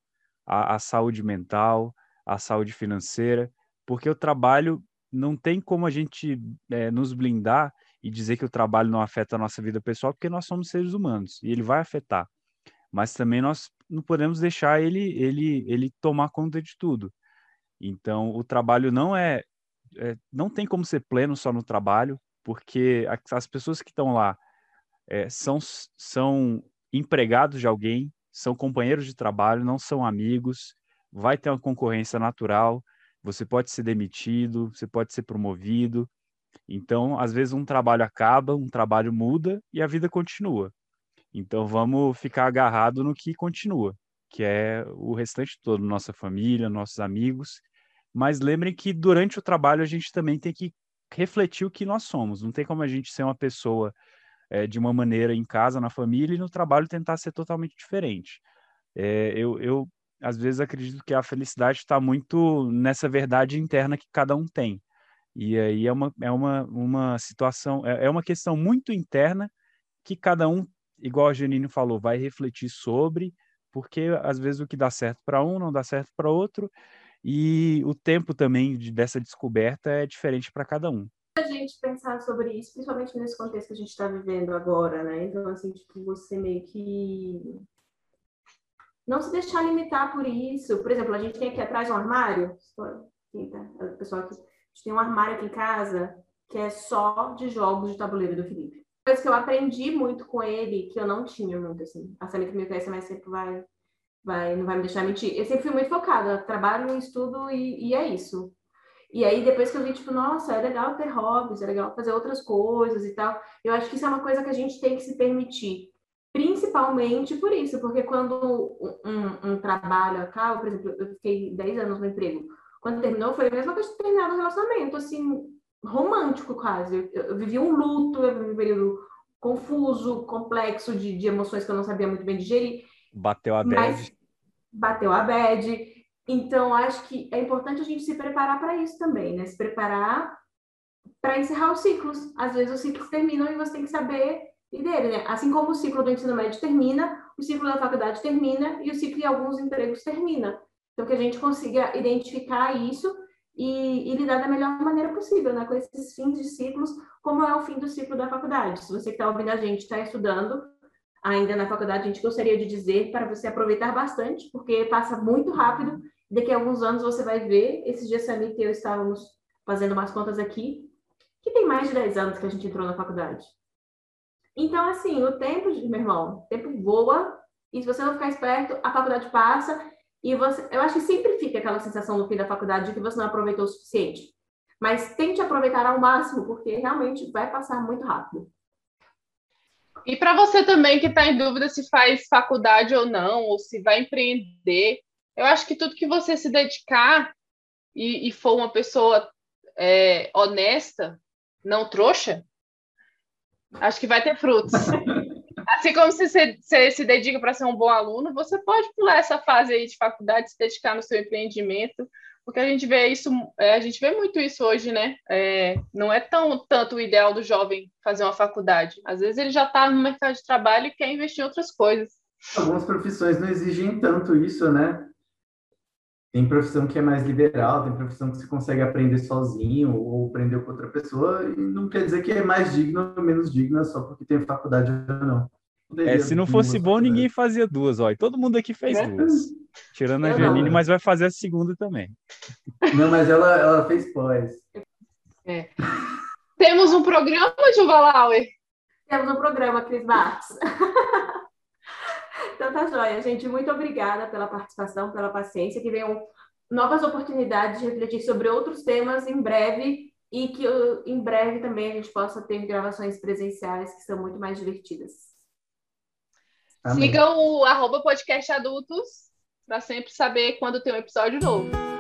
à, à saúde mental, a saúde financeira, porque o trabalho não tem como a gente é, nos blindar e dizer que o trabalho não afeta a nossa vida pessoal, porque nós somos seres humanos e ele vai afetar. Mas também nós não podemos deixar ele ele ele tomar conta de tudo. Então, o trabalho não é, é não tem como ser pleno só no trabalho, porque as pessoas que estão lá é, são são empregados de alguém, são companheiros de trabalho, não são amigos, vai ter uma concorrência natural, você pode ser demitido, você pode ser promovido. Então, às vezes um trabalho acaba, um trabalho muda e a vida continua. Então, vamos ficar agarrado no que continua, que é o restante todo, nossa família, nossos amigos. Mas lembrem que durante o trabalho a gente também tem que refletir o que nós somos. Não tem como a gente ser uma pessoa é, de uma maneira em casa, na família, e no trabalho tentar ser totalmente diferente. É, eu, eu às vezes acredito que a felicidade está muito nessa verdade interna que cada um tem. E aí é uma, é uma, uma situação, é, é uma questão muito interna que cada um, igual a Janine falou, vai refletir sobre, porque às vezes o que dá certo para um não dá certo para outro, e o tempo também de, dessa descoberta é diferente para cada um. A gente pensar sobre isso, principalmente nesse contexto que a gente está vivendo agora, né? Então, assim, tipo, você meio que não se deixar limitar por isso. Por exemplo, a gente tem aqui atrás um armário. Tá? Pessoal aqui. A gente tem um armário aqui em casa que é só de jogos de tabuleiro do Felipe. Coisa que eu aprendi muito com ele, que eu não tinha muito, assim. A Samia que me conhece mais sempre vai, vai, não vai me deixar mentir. Eu sempre fui muito focada, trabalho, estudo e, e é isso. E aí, depois que eu vi, tipo, nossa, é legal ter hobbies, é legal fazer outras coisas e tal. Eu acho que isso é uma coisa que a gente tem que se permitir. Principalmente por isso, porque quando um, um trabalho acaba, por exemplo, eu fiquei 10 anos no emprego, quando terminou foi a mesma coisa de terminar um relacionamento, assim, romântico quase. Eu, eu vivi um luto, eu vivi um período confuso, complexo de, de emoções que eu não sabia muito bem digerir. Bateu a bad. Bateu a bad. Então, acho que é importante a gente se preparar para isso também, né? Se preparar para encerrar os ciclos. Às vezes os ciclos terminam e você tem que saber dele, né? Assim como o ciclo do ensino médio termina, o ciclo da faculdade termina e o ciclo de alguns empregos termina. Então, que a gente consiga identificar isso e, e, lidar da melhor maneira possível, né? Com esses fins de ciclos, como é o fim do ciclo da faculdade. Se você que está ouvindo a gente está estudando ainda na faculdade, a gente gostaria de dizer para você aproveitar bastante, porque passa muito rápido. Daqui a alguns anos você vai ver. Esses dias, Samir e eu estávamos fazendo umas contas aqui, que tem mais de 10 anos que a gente entrou na faculdade. Então, assim, o tempo, meu irmão, o tempo voa, e se você não ficar esperto, a faculdade passa, e você, eu acho que sempre fica aquela sensação no fim da faculdade de que você não aproveitou o suficiente. Mas tente aproveitar ao máximo, porque realmente vai passar muito rápido. E para você também que está em dúvida se faz faculdade ou não, ou se vai empreender, eu acho que tudo que você se dedicar e, e for uma pessoa é, honesta, não trouxa, Acho que vai ter frutos. Assim como você, você se dedica para ser um bom aluno, você pode pular essa fase aí de faculdade, se dedicar no seu empreendimento, porque a gente vê isso, é, a gente vê muito isso hoje, né? É, não é tão tanto o ideal do jovem fazer uma faculdade. Às vezes ele já está no mercado de trabalho e quer investir em outras coisas. Algumas profissões não exigem tanto isso, né? Tem profissão que é mais liberal, tem profissão que você consegue aprender sozinho ou aprender com outra pessoa, e não quer dizer que é mais digno ou menos digna só porque tem faculdade ou não. É, se não fosse bom, ninguém fazia duas, ó. E todo mundo aqui fez é. duas. Tirando a Janine, mas vai fazer a segunda também. Não, mas ela, ela fez pós. É. Temos um programa, Juvalauer? Temos um programa, Cris Marques. então tá joia, gente. Muito obrigada pela participação, pela paciência. Que venham novas oportunidades de refletir sobre outros temas em breve e que em breve também a gente possa ter gravações presenciais que são muito mais divertidas. Amém. Sigam o arroba podcast adultos para sempre saber quando tem um episódio novo.